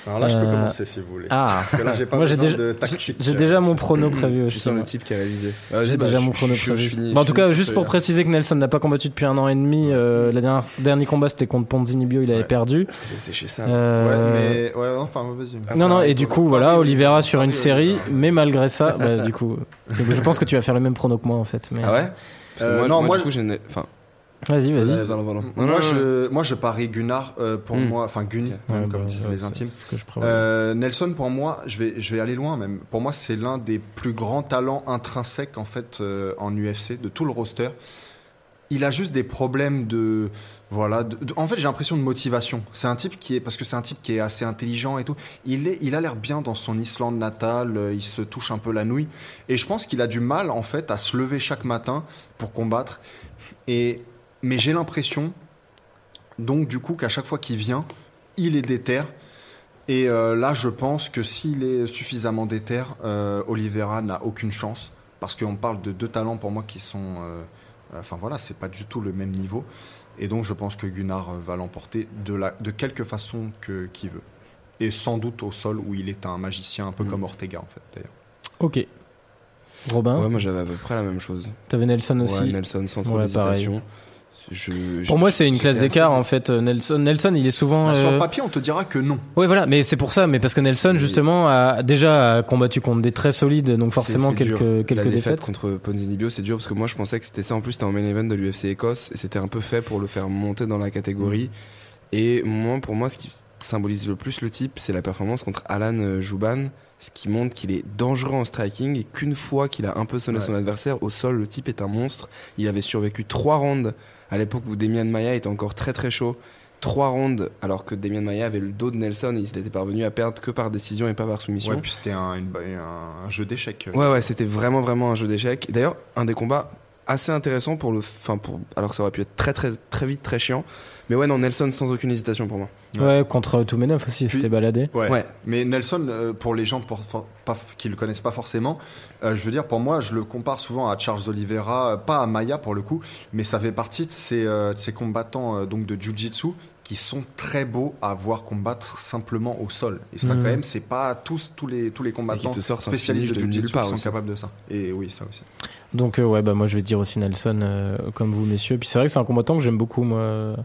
Alors là, je peux
Euh,
commencer si vous voulez.
Ah,
Parce que là, j'ai [LAUGHS] pas
moi
besoin
déjà,
de tactique.
j'ai déjà mon prono prévu
Je
aussi.
sens le type qui a révisé.
J'ai déjà mon chrono prévu. Bah, en tout cas, juste pour préciser que Nelson n'a pas combattu depuis un an et demi. euh, la dernière dernier combat c'était contre Ponzinibio, il avait
Ouais.
perdu.
C'était sécher ça.
Euh,
Ouais, mais ouais, enfin, vas-y.
Non, non, et du coup, voilà, Oliveira sur une série, mais malgré ça, bah, du coup, donc, je pense que tu vas faire le même prono que moi en fait. Mais...
Ah ouais Parce que
Euh,
moi,
non,
moi,
moi,
du coup, j'ai. une- Enfin,
Vas-y, vas-y.
Non,
moi,
non,
je, moi, je parie Gunnar euh, pour
Hmm.
moi, enfin Gunny,
Ouais,
même
bah,
comme disent
ouais,
les
c'est-
intimes.
c'est ce que je prévois.
Euh, Nelson, pour moi, je vais, je vais aller loin même. Pour moi, c'est l'un des plus grands talents intrinsèques en fait euh, en UFC de tout le roster. Il a juste des problèmes de voilà. en fait, j'ai l'impression de motivation. C'est un type qui est parce que c'est un type qui est assez intelligent et tout. Il a l'air bien dans son Islande natale. euh, Il se touche un peu la nouille et je pense qu'il a du mal en fait à se lever chaque matin pour combattre. Et mais j'ai l'impression donc du coup qu'à chaque fois qu'il vient, il est déter. Et euh, là, je pense que s'il est suffisamment déter, euh, Oliveira n'a aucune chance. Parce qu'on parle de deux talents pour moi qui sont. enfin voilà, c'est pas du tout le même niveau. Et donc, je pense que Gunnar euh, va l'emporter de, la, de quelque façon que- qu'il veut. Et sans doute au sol, où il est un magicien, un peu
Mm.
comme Ortega, en fait, d'ailleurs.
Ok. Robin,
Ouais, moi j'avais à peu près la même chose.
t'avais Nelson aussi.
Ouais, Nelson sans trop
Ouais,
Je-
Pour moi, c'est une classe d'écart en fait. euh, Nelson, Nelson, il est souvent.
Ah, Sur
euh,
le papier, on te dira que non.
Ouais, voilà, mais c'est pour ça. Mais parce que Nelson,
Oui.
justement, a déjà combattu contre des très solides, donc forcément
c'est dur.
quelques quelques
la défaite
défaites.
contre Ponzinibio, c'est dur parce que moi je pensais que c'était ça. En plus, c'était en main event de l'UFC Écosse et c'était un peu fait pour le faire monter dans la catégorie. Et moi, pour moi, ce qui symbolise le plus le type, c'est la performance contre Alan euh, Jouban, ce qui montre qu'il est dangereux en striking et qu'une fois qu'il a un peu sonné
Ouais.
son adversaire au sol, le type est un monstre. Il avait survécu trois rounds à l'époque où Demian Maia était encore très très chaud. Trois rounds alors que Demian Maia avait le dos de Nelson et il était parvenu à perdre que par décision et pas par soumission.
Ouais, puis c'était un, jeu d'échecs.
Ouais, ouais, c'était vraiment, vraiment un jeu d'échecs. D'ailleurs, un des combats assez intéressant pour le. Enfin, pour, alors que ça aurait pu être très, très, très vite, très chiant. Mais ouais, non, Nelson sans aucune hésitation pour moi.
Ouais, contre Toumenov aussi,
Puis-
c'était baladé.
Ouais.
Ouais.
Mais Nelson, euh, pour les gens pour- for- pas, qui le connaissent pas forcément, euh, je veux dire, pour moi, je le compare souvent à Charles Oliveira, euh, pas à Maya pour le coup, mais ça fait partie de ces, euh, de ces combattants euh, donc de Jiu-Jitsu qui sont très beaux à voir combattre simplement au sol. Et ça,
Mhm.
quand même, c'est pas tous, tous les, tous les combattants spécialistes de Jiu-Jitsu
part
qui sont
aussi.
capables de ça. Et oui, ça aussi.
Donc euh, ouais, bah moi je vais dire aussi Nelson euh, comme vous messieurs. Puis c'est vrai que c'est un combattant que j'aime beaucoup moi.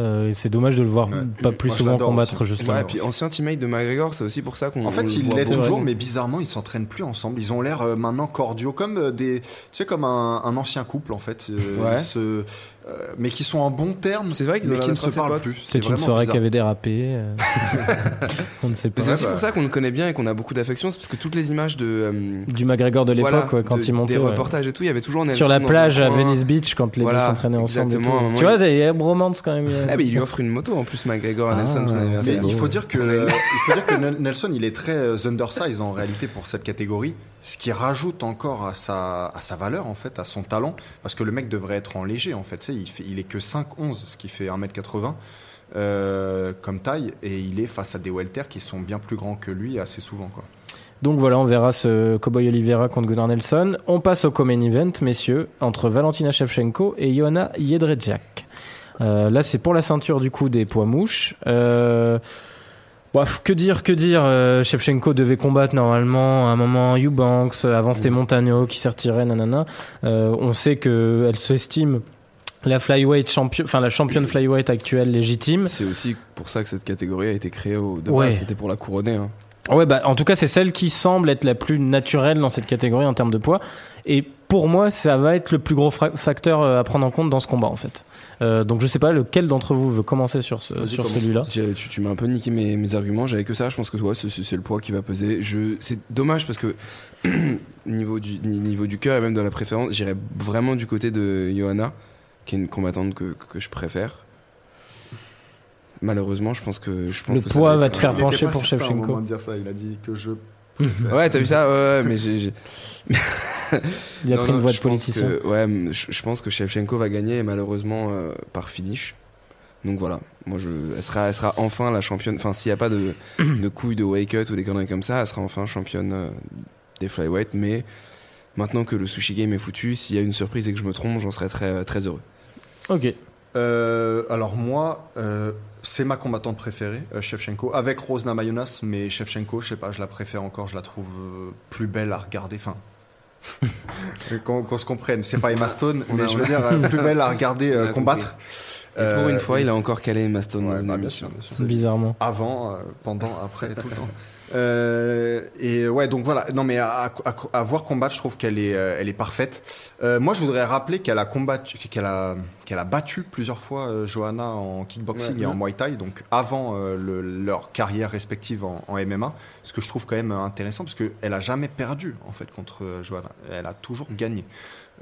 Euh, et c'est dommage de le voir
Ouais.
pas plus
Moi,
souvent combattre
aussi.
justement.
Ouais, et puis ancien teammate de McGregor, c'est aussi pour ça qu'on.
En fait,
le
ils
voit
l'aident
beaucoup.
toujours, mais bizarrement, ils s'entraînent plus ensemble. Ils ont l'air euh, maintenant cordiaux, comme euh, des, tu sais, comme un, un ancien couple en fait, euh,
Ouais.
ils se- euh, mais qui sont en bons termes.
C'est vrai qu'ils
qui ne se parlent plus.
C'est une soirée qui avait dérapé. euh. [LAUGHS] on ne sait pas.
c'est aussi pour ça qu'on le connaît bien et qu'on a beaucoup d'affection, c'est parce que toutes les images de. euh,
Du McGregor de l'époque,
voilà,
ouais, quand
de-
il montait.
Des
ouais.
reportages et tout, il y avait toujours Nelson
Sur la plage à. Venice Beach quand les
Voilà,
deux s'entraînaient ensemble. et tout.
moment,
Tu vois,
il-
y a une romance quand même.
Ah, mais il lui offre une moto en plus, McGregor à
Ah,
Nelson.
Mais il faut dire que il faut dire que Nel- Nelson il est très undersized en réalité pour cette catégorie, ce qui rajoute encore à sa à sa valeur en fait, à son talent, parce que le mec devrait être en léger en fait. Tu sais, il fait il est que 5'11, ce qui fait 1m80 euh, comme taille, et il est face à des welters qui sont bien plus grands que lui assez souvent quoi.
Donc voilà, on verra ce Cowboy Oliveira contre Gunnar Nelson. On passe au Common Event, messieurs, entre Valentina Shevchenko et Johanna Jedrzejczyk. Euh, là, c'est pour la ceinture du coup des poids mouches. Euh, bref, que dire, que dire euh, Shevchenko devait combattre normalement à un moment Eubanks, avant c'était Montagno qui s'est retiré, nanana. Euh, on sait que elle s'estime la flyweight champion, enfin la championne flyweight actuelle légitime.
C'est aussi pour ça que cette catégorie a été créée au de
Ouais.
C'était pour la couronner. hein.
Ouais, bah, en tout cas, c'est celle qui semble être la plus naturelle dans cette catégorie en termes de poids. Et pour moi, ça va être le plus gros facteur euh, à prendre en compte dans ce combat, en fait. Euh, donc, je sais pas lequel d'entre vous veut commencer sur, ce, celui-là.
Tu, tu m'as un peu niqué mes, mes arguments. J'avais que ça. Je pense que ouais, c'est- le poids qui va peser. C'est dommage parce que [CLEARS THROAT] niveau du ni- niveau du cœur et même de la préférence, j'irais vraiment du côté de Johanna, qui est une combattante que, que je préfère. Malheureusement, je pense que je pense
Le
que ça
poids va
être
te faire pencher pour Shevchenko.
il a dit que je [LAUGHS]
Ouais, t'as vu ça? Ouais, ouais, mais j'ai. [LAUGHS]
Il a
Non,
pris une voix de
je pense
politicien.
que- ouais, je, je pense que Shevchenko va gagner malheureusement euh, par finish. Donc voilà, moi je, elle sera, elle sera enfin la championne. Enfin, s'il n'y a pas de, [CLEARS THROAT] de couilles de wake up ou des conneries comme ça, elle sera enfin championne euh, des flyweight. Mais maintenant que le sushi game est foutu, s'il y a une surprise et que je me trompe, j'en serais très, très heureux.
Ok.
Euh, alors moi, euh, c'est ma combattante préférée, euh, Shevchenko, avec Rose Namajunas, mais Shevchenko, je sais pas, je la préfère encore, je la trouve plus belle à regarder. Enfin, qu'on se comprenne, c'est pas Emma Stone,
On
mais
a-
je veux dire euh, plus belle à regarder euh, combattre.
Et pour
Euh,
une fois, il a encore calé Emma Stone
ouais,
dans une
bah,
émission.
Bizarrement.
Avant, euh, pendant, après, tout le temps. Euh, et ouais, donc voilà. Non, mais à, à- à voir combattre, je trouve qu'elle est, euh, elle est parfaite. Euh, moi, je voudrais rappeler qu'elle a combattu, qu'elle a, qu'elle a battu plusieurs fois euh, Johanna en kickboxing
Ouais.
et en muay thai, donc avant euh, le- leur carrière respective en, en MMA. Ce que je trouve quand même intéressant, parce qu'elle a jamais perdu en fait contre euh, Johanna. Elle a toujours gagné.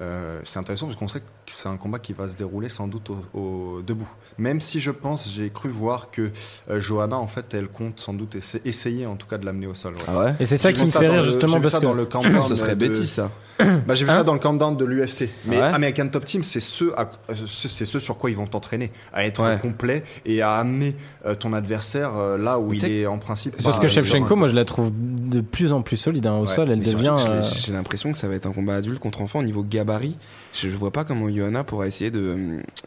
Euh, c'est intéressant parce qu'on sait que c'est un combat qui va se dérouler sans doute au, au- debout. Même si je pense, j'ai cru voir que euh, Johanna, en fait, elle compte sans doute essa- essayer en tout cas de l'amener au sol. ouais.
Ah ouais?
Et c'est ça qui me fait rire justement parce
ça
que
dans le [COUGHS] countdown
Ce serait
de-
bêtise ça. [COUGHS]
Bah, j'ai vu
Hein
ça dans le countdown de l'UFC. Mais
Ouais.
American Top Team, c'est ce, à- euh, ce- c'est ce sur quoi ils vont t'entraîner, à être
Ouais.
complet et à amener euh, ton adversaire euh, là où il est en principe.
parce que
euh,
Shevchenko,
un-
moi, je la trouve de plus en plus solide hein, au
Ouais.
sol. Elle
Mais
devient. euh,
j'ai- l'impression que ça va être un combat adulte contre enfant au niveau gabarit. Je ne vois pas comment Johanna pourra essayer de,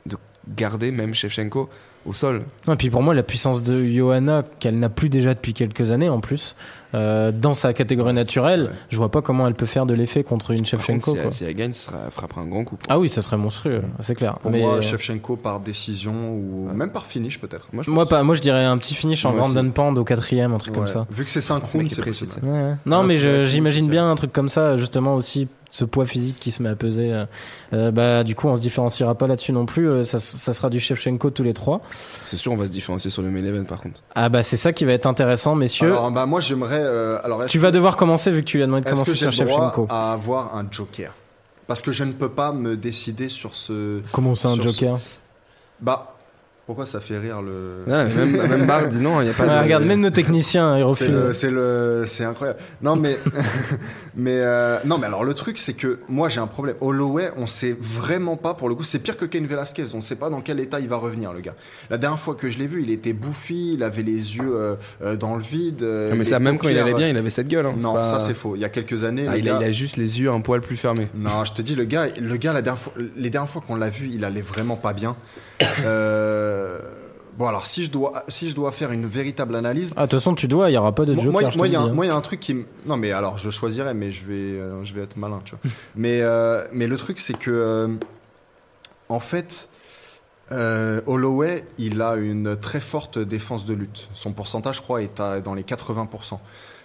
de garder même Shevchenko au sol.
Non, et puis pour moi, la puissance de Johanna, qu'elle n'a plus déjà depuis quelques années en plus, euh, dans sa catégorie naturelle,
Ouais.
je vois pas comment elle peut faire de l'effet contre une
contre,
Shevchenko.
si,
quoi.
elle, si elle gagne, sera, elle frappera un grand coup.
Ah oui, ça serait monstrueux, c'est clair.
Pour
Mais,
moi,
euh,
Shevchenko par décision ou
Ouais.
même par finish peut-être.
Moi, je
moi,
pense-
pas, moi, je dirais un petit finish en
Moi
Grand. Pound au quatrième, un truc comme
Ouais.
ça.
Vu que c'est
Le
5
mec
rounds,
est
c'est possible.
Ouais, ouais. Non,
Ouais,
mais j'imagine bien un truc comme ça, justement aussi ce poids physique qui se met à peser. euh, euh, bah, du coup, on se différenciera pas là-dessus non plus. euh, ça, ça sera du Shevchenko tous les trois.
C'est sûr, on va se différencier sur le main event par contre.
Ah bah c'est ça qui va être intéressant, messieurs.
Alors, bah, moi, j'aimerais. euh, alors,
tu
que-
vas devoir commencer vu que tu lui as demandé de commencer
que
sur Shevchenko.
à avoir un joker? Parce que je ne peux pas me décider sur ce.
Comment c'est un joker?
Bah, pourquoi ça fait rire le.
Non, mais même, même Bard dit non, il n'y a pas
Ouais,
de.
Regarde, même nos techniciens, ils refusent.
c'est le, c'est incroyable. Non mais, [LAUGHS] mais euh, non mais alors le truc c'est que moi j'ai un problème. Holloway, on sait vraiment pas pour le coup. C'est pire que Ken Velasquez. On sait pas dans quel état il va revenir le gars. La dernière fois que je l'ai vu, il était bouffi, il avait les yeux euh, euh, dans le vide. euh,
Non, mais ça, même quand il allait bien, il avait cette gueule. hein.
Non,
pas-
ça c'est faux. Il y a quelques années,
Ah, il, a,
gars-
il a juste les yeux un poil plus fermés.
non, je te dis, le gars, le gars la dernière fois, les dernières fois qu'on l'a vu, il allait vraiment pas bien. Euh, Bon, alors si je dois, si je dois faire une véritable analyse,
Ah, de toute façon, tu dois, il y aura pas de joker.
moi, il y a
hein.
y a un truc qui. Non, mais alors, je choisirais, mais je vais, euh, je vais être malin, tu vois. mais, euh, mais le truc, c'est que. euh, en fait. euh, Holloway, il a une très forte défense de lutte. Son pourcentage, je crois, est à- dans les 80%.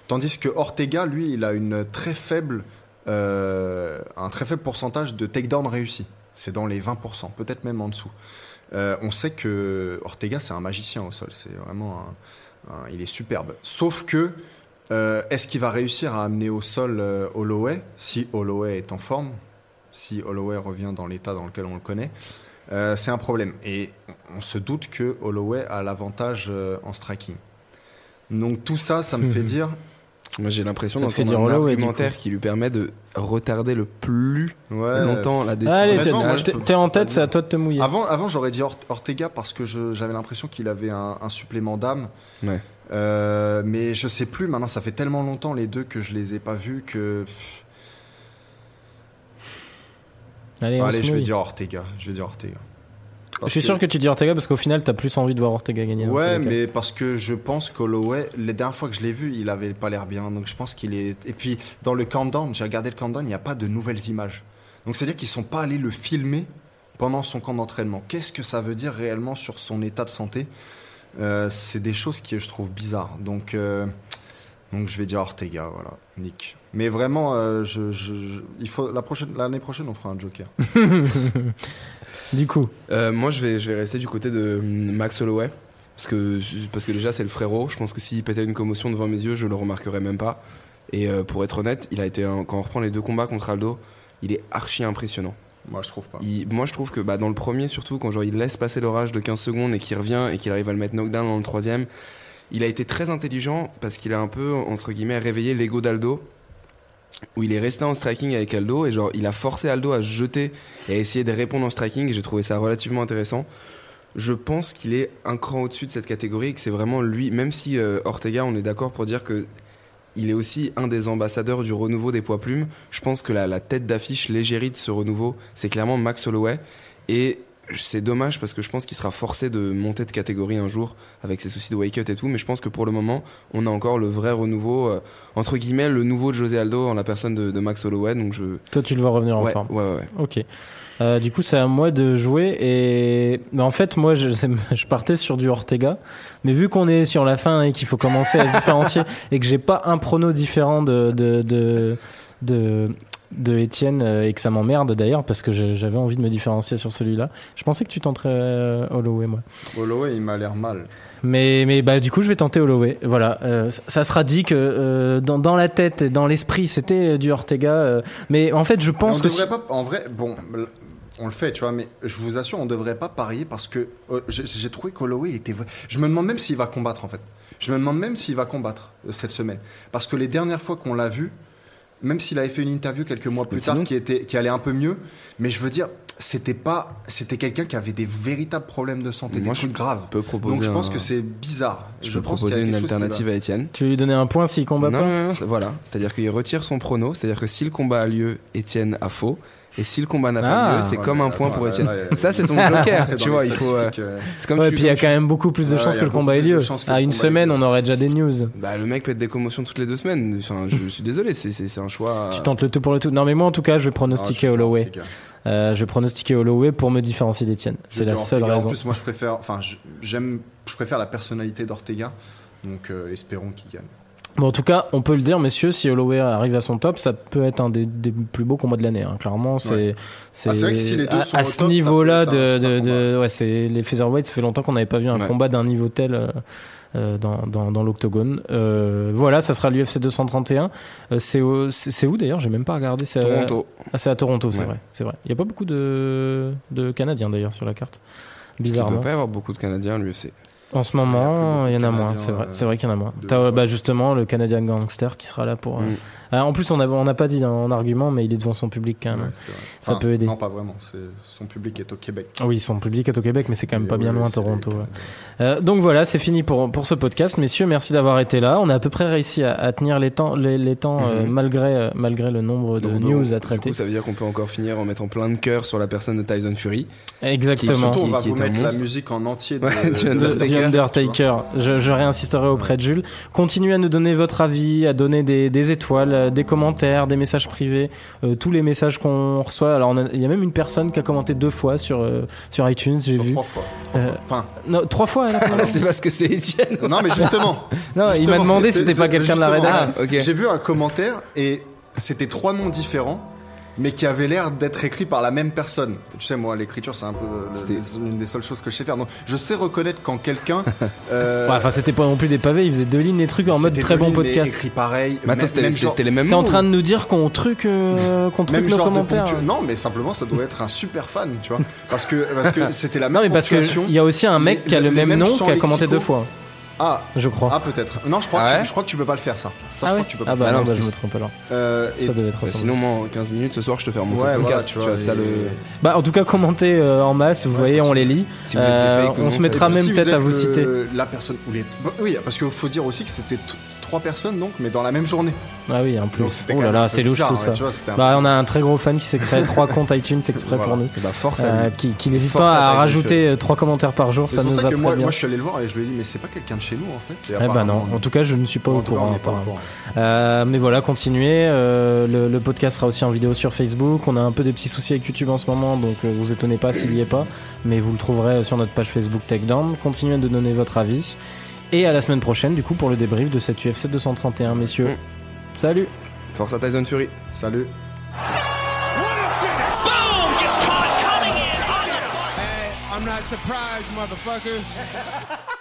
Tandis que Ortega, lui, il a une très faible, euh, un très faible pourcentage de takedown réussi. C'est dans les 20%, peut-être même en dessous. Euh, on sait que Ortega, c'est un magicien au sol. C'est vraiment un, un- il est superbe. Sauf que, euh, est-ce qu'il va réussir à amener au sol euh, Holloway? Si Holloway est en forme si Holloway revient dans l'état dans lequel on le connaît, euh, c'est un problème. Et on se doute que Holloway a l'avantage en striking. Donc tout ça, ça me fait dire.
Moi j'ai l'impression d'entendre un
du
argumentaire qui lui permet de retarder le plus
Ouais.
longtemps la décision.
Allez, t'es- t'es en tête, c'est à toi de te mouiller.
Avant, avant j'aurais dit Or- Ortega parce que je- j'avais l'impression qu'il avait un, un supplément d'âme.
Ouais.
Euh, mais je sais plus, maintenant ça fait tellement longtemps les deux que je les ai pas vus que.
Allez,
Allez, je vais dire Ortega. Je vais dire Ortega.
Je suis sûr que tu dis Ortega parce qu'au final, t'as plus envie de voir Ortega gagner.
Ouais, mais parce que je pense qu'Holloway, les dernières fois que je l'ai vu, il avait pas l'air bien. Donc je pense qu'il est. Et puis dans le countdown, j'ai regardé le countdown, il n'y a pas de nouvelles images. Donc c'est-à-dire qu'ils sont pas allés le filmer pendant son camp d'entraînement. Qu'est-ce que ça veut dire réellement sur son état de santé? Euh, C'est des choses qui je trouve bizarres. Donc, euh, donc je vais dire Ortega, voilà, Nick. Mais vraiment, euh, je, je- je- il faut la prochaine, l'année prochaine, on fera un Joker. [LAUGHS]
Du coup,
Euh, moi, je vais, je vais rester du côté de hum, Max Holloway. Parce que, parce que déjà, c'est le frérot. Je pense que s'il pétait une commotion devant mes yeux, je le remarquerais même pas. Et euh, pour être honnête, il a été un- quand on reprend les deux combats contre Aldo, il est archi impressionnant.
Moi, je trouve pas.
Il- moi, je trouve que bah, dans le premier, surtout, quand genre, il laisse passer l'orage de 15 secondes et qu'il revient et qu'il arrive à le mettre knockdown dans le troisième, il a été très intelligent parce qu'il a un peu, entre guillemets, réveillé l'ego d'Aldo. Où il est resté en striking avec Aldo et genre il a forcé Aldo à se jeter et à essayer de répondre en striking et j'ai trouvé ça relativement intéressant. Je pense qu'il est un cran au-dessus de cette catégorie et que c'est vraiment lui, même si euh, Ortega, on est d'accord pour dire que il est aussi un des ambassadeurs du renouveau des poids plumes. Je pense que la, la tête d'affiche légérie de ce renouveau, c'est clairement Max Holloway. Et c'est dommage parce que je pense qu'il sera forcé de monter de catégorie un jour avec ses soucis de wake up et tout. Mais je pense que pour le moment, on a encore le vrai renouveau, euh, entre guillemets, le nouveau de José Aldo en la personne de, de Max Holloway. Donc je.
toi, tu le vois revenir en
Ouais,
forme.
ouais, ouais, ouais.
Ok. Euh, du coup, c'est à moi de jouer et bah, en fait, moi, je, [LAUGHS] je partais sur du Ortega, mais vu qu'on est sur la fin et qu'il faut commencer à se différencier [LAUGHS] et que j'ai pas un prono différent de de de de, de Étienne euh, et que ça m'emmerde d'ailleurs parce que j'avais envie de me différencier sur celui-là. Je pensais que tu tenterais euh, Holloway, moi.
Holloway, il m'a l'air mal.
Mais, mais bah, du coup, je vais tenter Holloway. Voilà, euh, ça- sera dit que euh, dans, dans la tête et dans l'esprit, c'était du Ortega. euh, mais en fait, je pense
on
que
devrait
si-
pas. En vrai, bon, on le fait, tu vois, mais je vous assure, on devrait pas parier parce que j'ai trouvé qu'Holloway était. Je me demande même s'il va combattre en fait. Je me demande même s'il va combattre cette semaine. Parce que les dernières fois qu'on l'a vu, même s'il avait fait une interview quelques mois plus
Mais
tard
sinon-
qui, était, qui allait un peu mieux, mais je veux dire, c'était pas. C'était quelqu'un qui avait des véritables problèmes de santé,
Moi,
des
je
trucs graves.
Je peux proposer.
Donc je pense
un-
que c'est bizarre.
Je peux
pense y a
proposer une alternative à Étienne.
tu veux lui donner un point s'il combat
non,
pas.
non, non, c'est- voilà. C'est-à-dire qu'il retire son prono. C'est-à-dire que si le combat a lieu, Étienne a faux. Et si le combat n'a pas
Ah.
lieu, c'est
Ouais,
comme un point
attends,
pour Étienne. Ça, c'est ton joker. tu vois, il faut. euh,
euh,
C'est comme
Ouais,
tu-
puis il y a quand même beaucoup plus de chances que le combat ait lieu. À une semaine, on aurait déjà des news.
Bah, le mec pète des commotions toutes les deux semaines. Enfin, je, suis désolé, c'est- un choix.
Tu tentes le tout pour le tout. Non, mais moi, en tout cas, je vais
ah,
pronostiquer
dire
Holloway. Euh, je vais pronostiquer Holloway pour me différencier d'Etienne. C'est la seule
Ortega.
raison.
En plus, moi, je préfère, enfin, je- j'aime, je préfère la personnalité d'Ortega. Donc, euh, espérons qu'il gagne.
Bon, en tout cas, on peut le dire, messieurs, si Holloway arrive à son top, ça peut être un des, des plus beaux combats de l'année. hein. Clairement, c'est
Ouais.
c'est
Ah, si
à, à ce niveau-là de, de,
super
de- ouais, c'est les featherweights. Ça fait longtemps qu'on n'avait pas vu un
Ouais.
combat d'un niveau tel. euh, euh, dans, dans, dans l'octogone. Euh, voilà, ça sera l'UFC 231. Euh, c'est où d'ailleurs? J'ai même pas regardé. C'est à-
Toronto.
Ah, c'est à Toronto, c'est
Ouais.
vrai. C'est vrai. Il y a pas beaucoup de, de Canadiens d'ailleurs sur la carte.
Il ne
Bizarrement.
peut pas y avoir beaucoup de Canadiens à l'UFC.
En ce moment, il y en a moins. C'est vrai.
euh,
C'est vrai qu'il y en a moins. T'as, bah, justement, le Canadien Gangster qui sera là pour. euh,
Mm.
ah, en plus, on n'a on n'a pas dit en argument, mais il est devant son public quand même.
Ouais, c'est vrai.
Ça peut aider.
Non, pas vraiment. Son public est au Québec.
Oui, son public est au Québec, mais c'est quand même
Et
pas bien loin Toronto. ouais. Euh, donc voilà, c'est fini pour, pour ce podcast. Messieurs, merci d'avoir été là. On a à peu près réussi à, à tenir les temps, les, les temps euh,
Mhm.
malgré, euh, malgré le nombre de
Donc,
news à traiter.
Du coup, ça veut dire qu'on peut encore finir en mettant plein de cœur sur la personne de Tyson Fury.
Exactement.
Surtout, on va
qui
vous mettre la musique en entier de,
Ouais, du
de-
de,
Undertaker.
Je, je réinsisterai auprès de Jules. Continuez à nous donner votre avis, à donner des, des étoiles, euh, des commentaires, des messages privés, euh, tous les messages qu'on reçoit. Alors, il y a même une personne qui a commenté deux fois sur, euh, sur iTunes, j'ai vu.
trois fois. Trois
Euh,
fois. Enfin,
Non, trois fois, elle a commenté.
c'est parce que c'est Étienne. [LAUGHS]
non, mais justement.
Non, il m'a demandé si c'était pas quelqu'un de la rédaction.
Ah.
J'ai vu un commentaire et c'était trois noms différents. Mais qui avait l'air d'être écrit par la même personne. Tu sais, moi, l'écriture, c'est un peu les- l'une des seules choses que je sais faire. Donc, je sais reconnaître quand quelqu'un. [LAUGHS] euh,
Ouais, Enfin, c'était pas non plus des pavés, ils faisaient deux lignes, des trucs en mode très bon
lignes,
podcast.
écrit pareil.
Mais attends,
même-
c'était
genre-
les mêmes
T'es en train de nous dire qu'on truc, euh, qu'on truc nos commentaires.
ponctu- Non, mais simplement, ça doit être un super fan, tu vois. Parce que parce que [LAUGHS] c'était la même
Non, mais parce qu'il y a aussi un mec qui a le même nom qui a commenté deux fois,
Ah,
je crois.
ah peut-être. Non, je crois,
Ah
que,
ouais
je crois que tu peux pas le faire, ça. Ça, je
Ah
crois
ouais
que tu peux pas
Ah
le
bah
faire.
non,
non,
bah, je me trompe alors.
Euh, et
Ça devait être
Bah, sinon, moi, en 15 minutes ce soir, je te fais remonter
Ouais,
le
voilà,
podcast.
tu
tu
vois,
ça
et-
le.
Bah, en tout cas, commentez euh, en masse, vous
Ouais,
voyez, on les lit.
Si vous êtes des
Euh,
fakes ou
on
non,
se mettra même
si vous
peut-être à vous
le-
citer.
La personne ou les. bah, oui, parce qu'il faut dire aussi que c'était t- trois personnes donc, mais dans la même journée.
Ah oui, en plus. Oh là là, c'est louche tout ça.
vois,
Bah, on a un très gros fan qui s'est créé trois [LAUGHS] comptes iTunes exprès
Voilà.
pour nous.
Bah, force
Euh, qui, qui n'hésite pas
à
rajouter euh, trois commentaires par jour, ça nous
ça
va
que
très
moi,
bien.
moi je suis allé le voir et je lui ai dit mais c'est pas quelqu'un de chez nous en fait. Et
Eh bah non, en tout cas je ne suis pas au courant.
courant.
Euh, mais voilà, continuez. euh, le, le podcast sera aussi en vidéo sur Facebook. On a un peu des petits soucis avec YouTube en ce moment, donc vous étonnez pas s'il y est pas. Mais vous le trouverez sur notre page Facebook Takedown. Continuez de donner votre avis. Et à la semaine prochaine, du coup, pour le débrief de cette UFC 231, messieurs.
Mm.
Salut
Force à Tyson Fury.
Salut.
Hey, I'm not surprised, motherfuckers. [LAUGHS]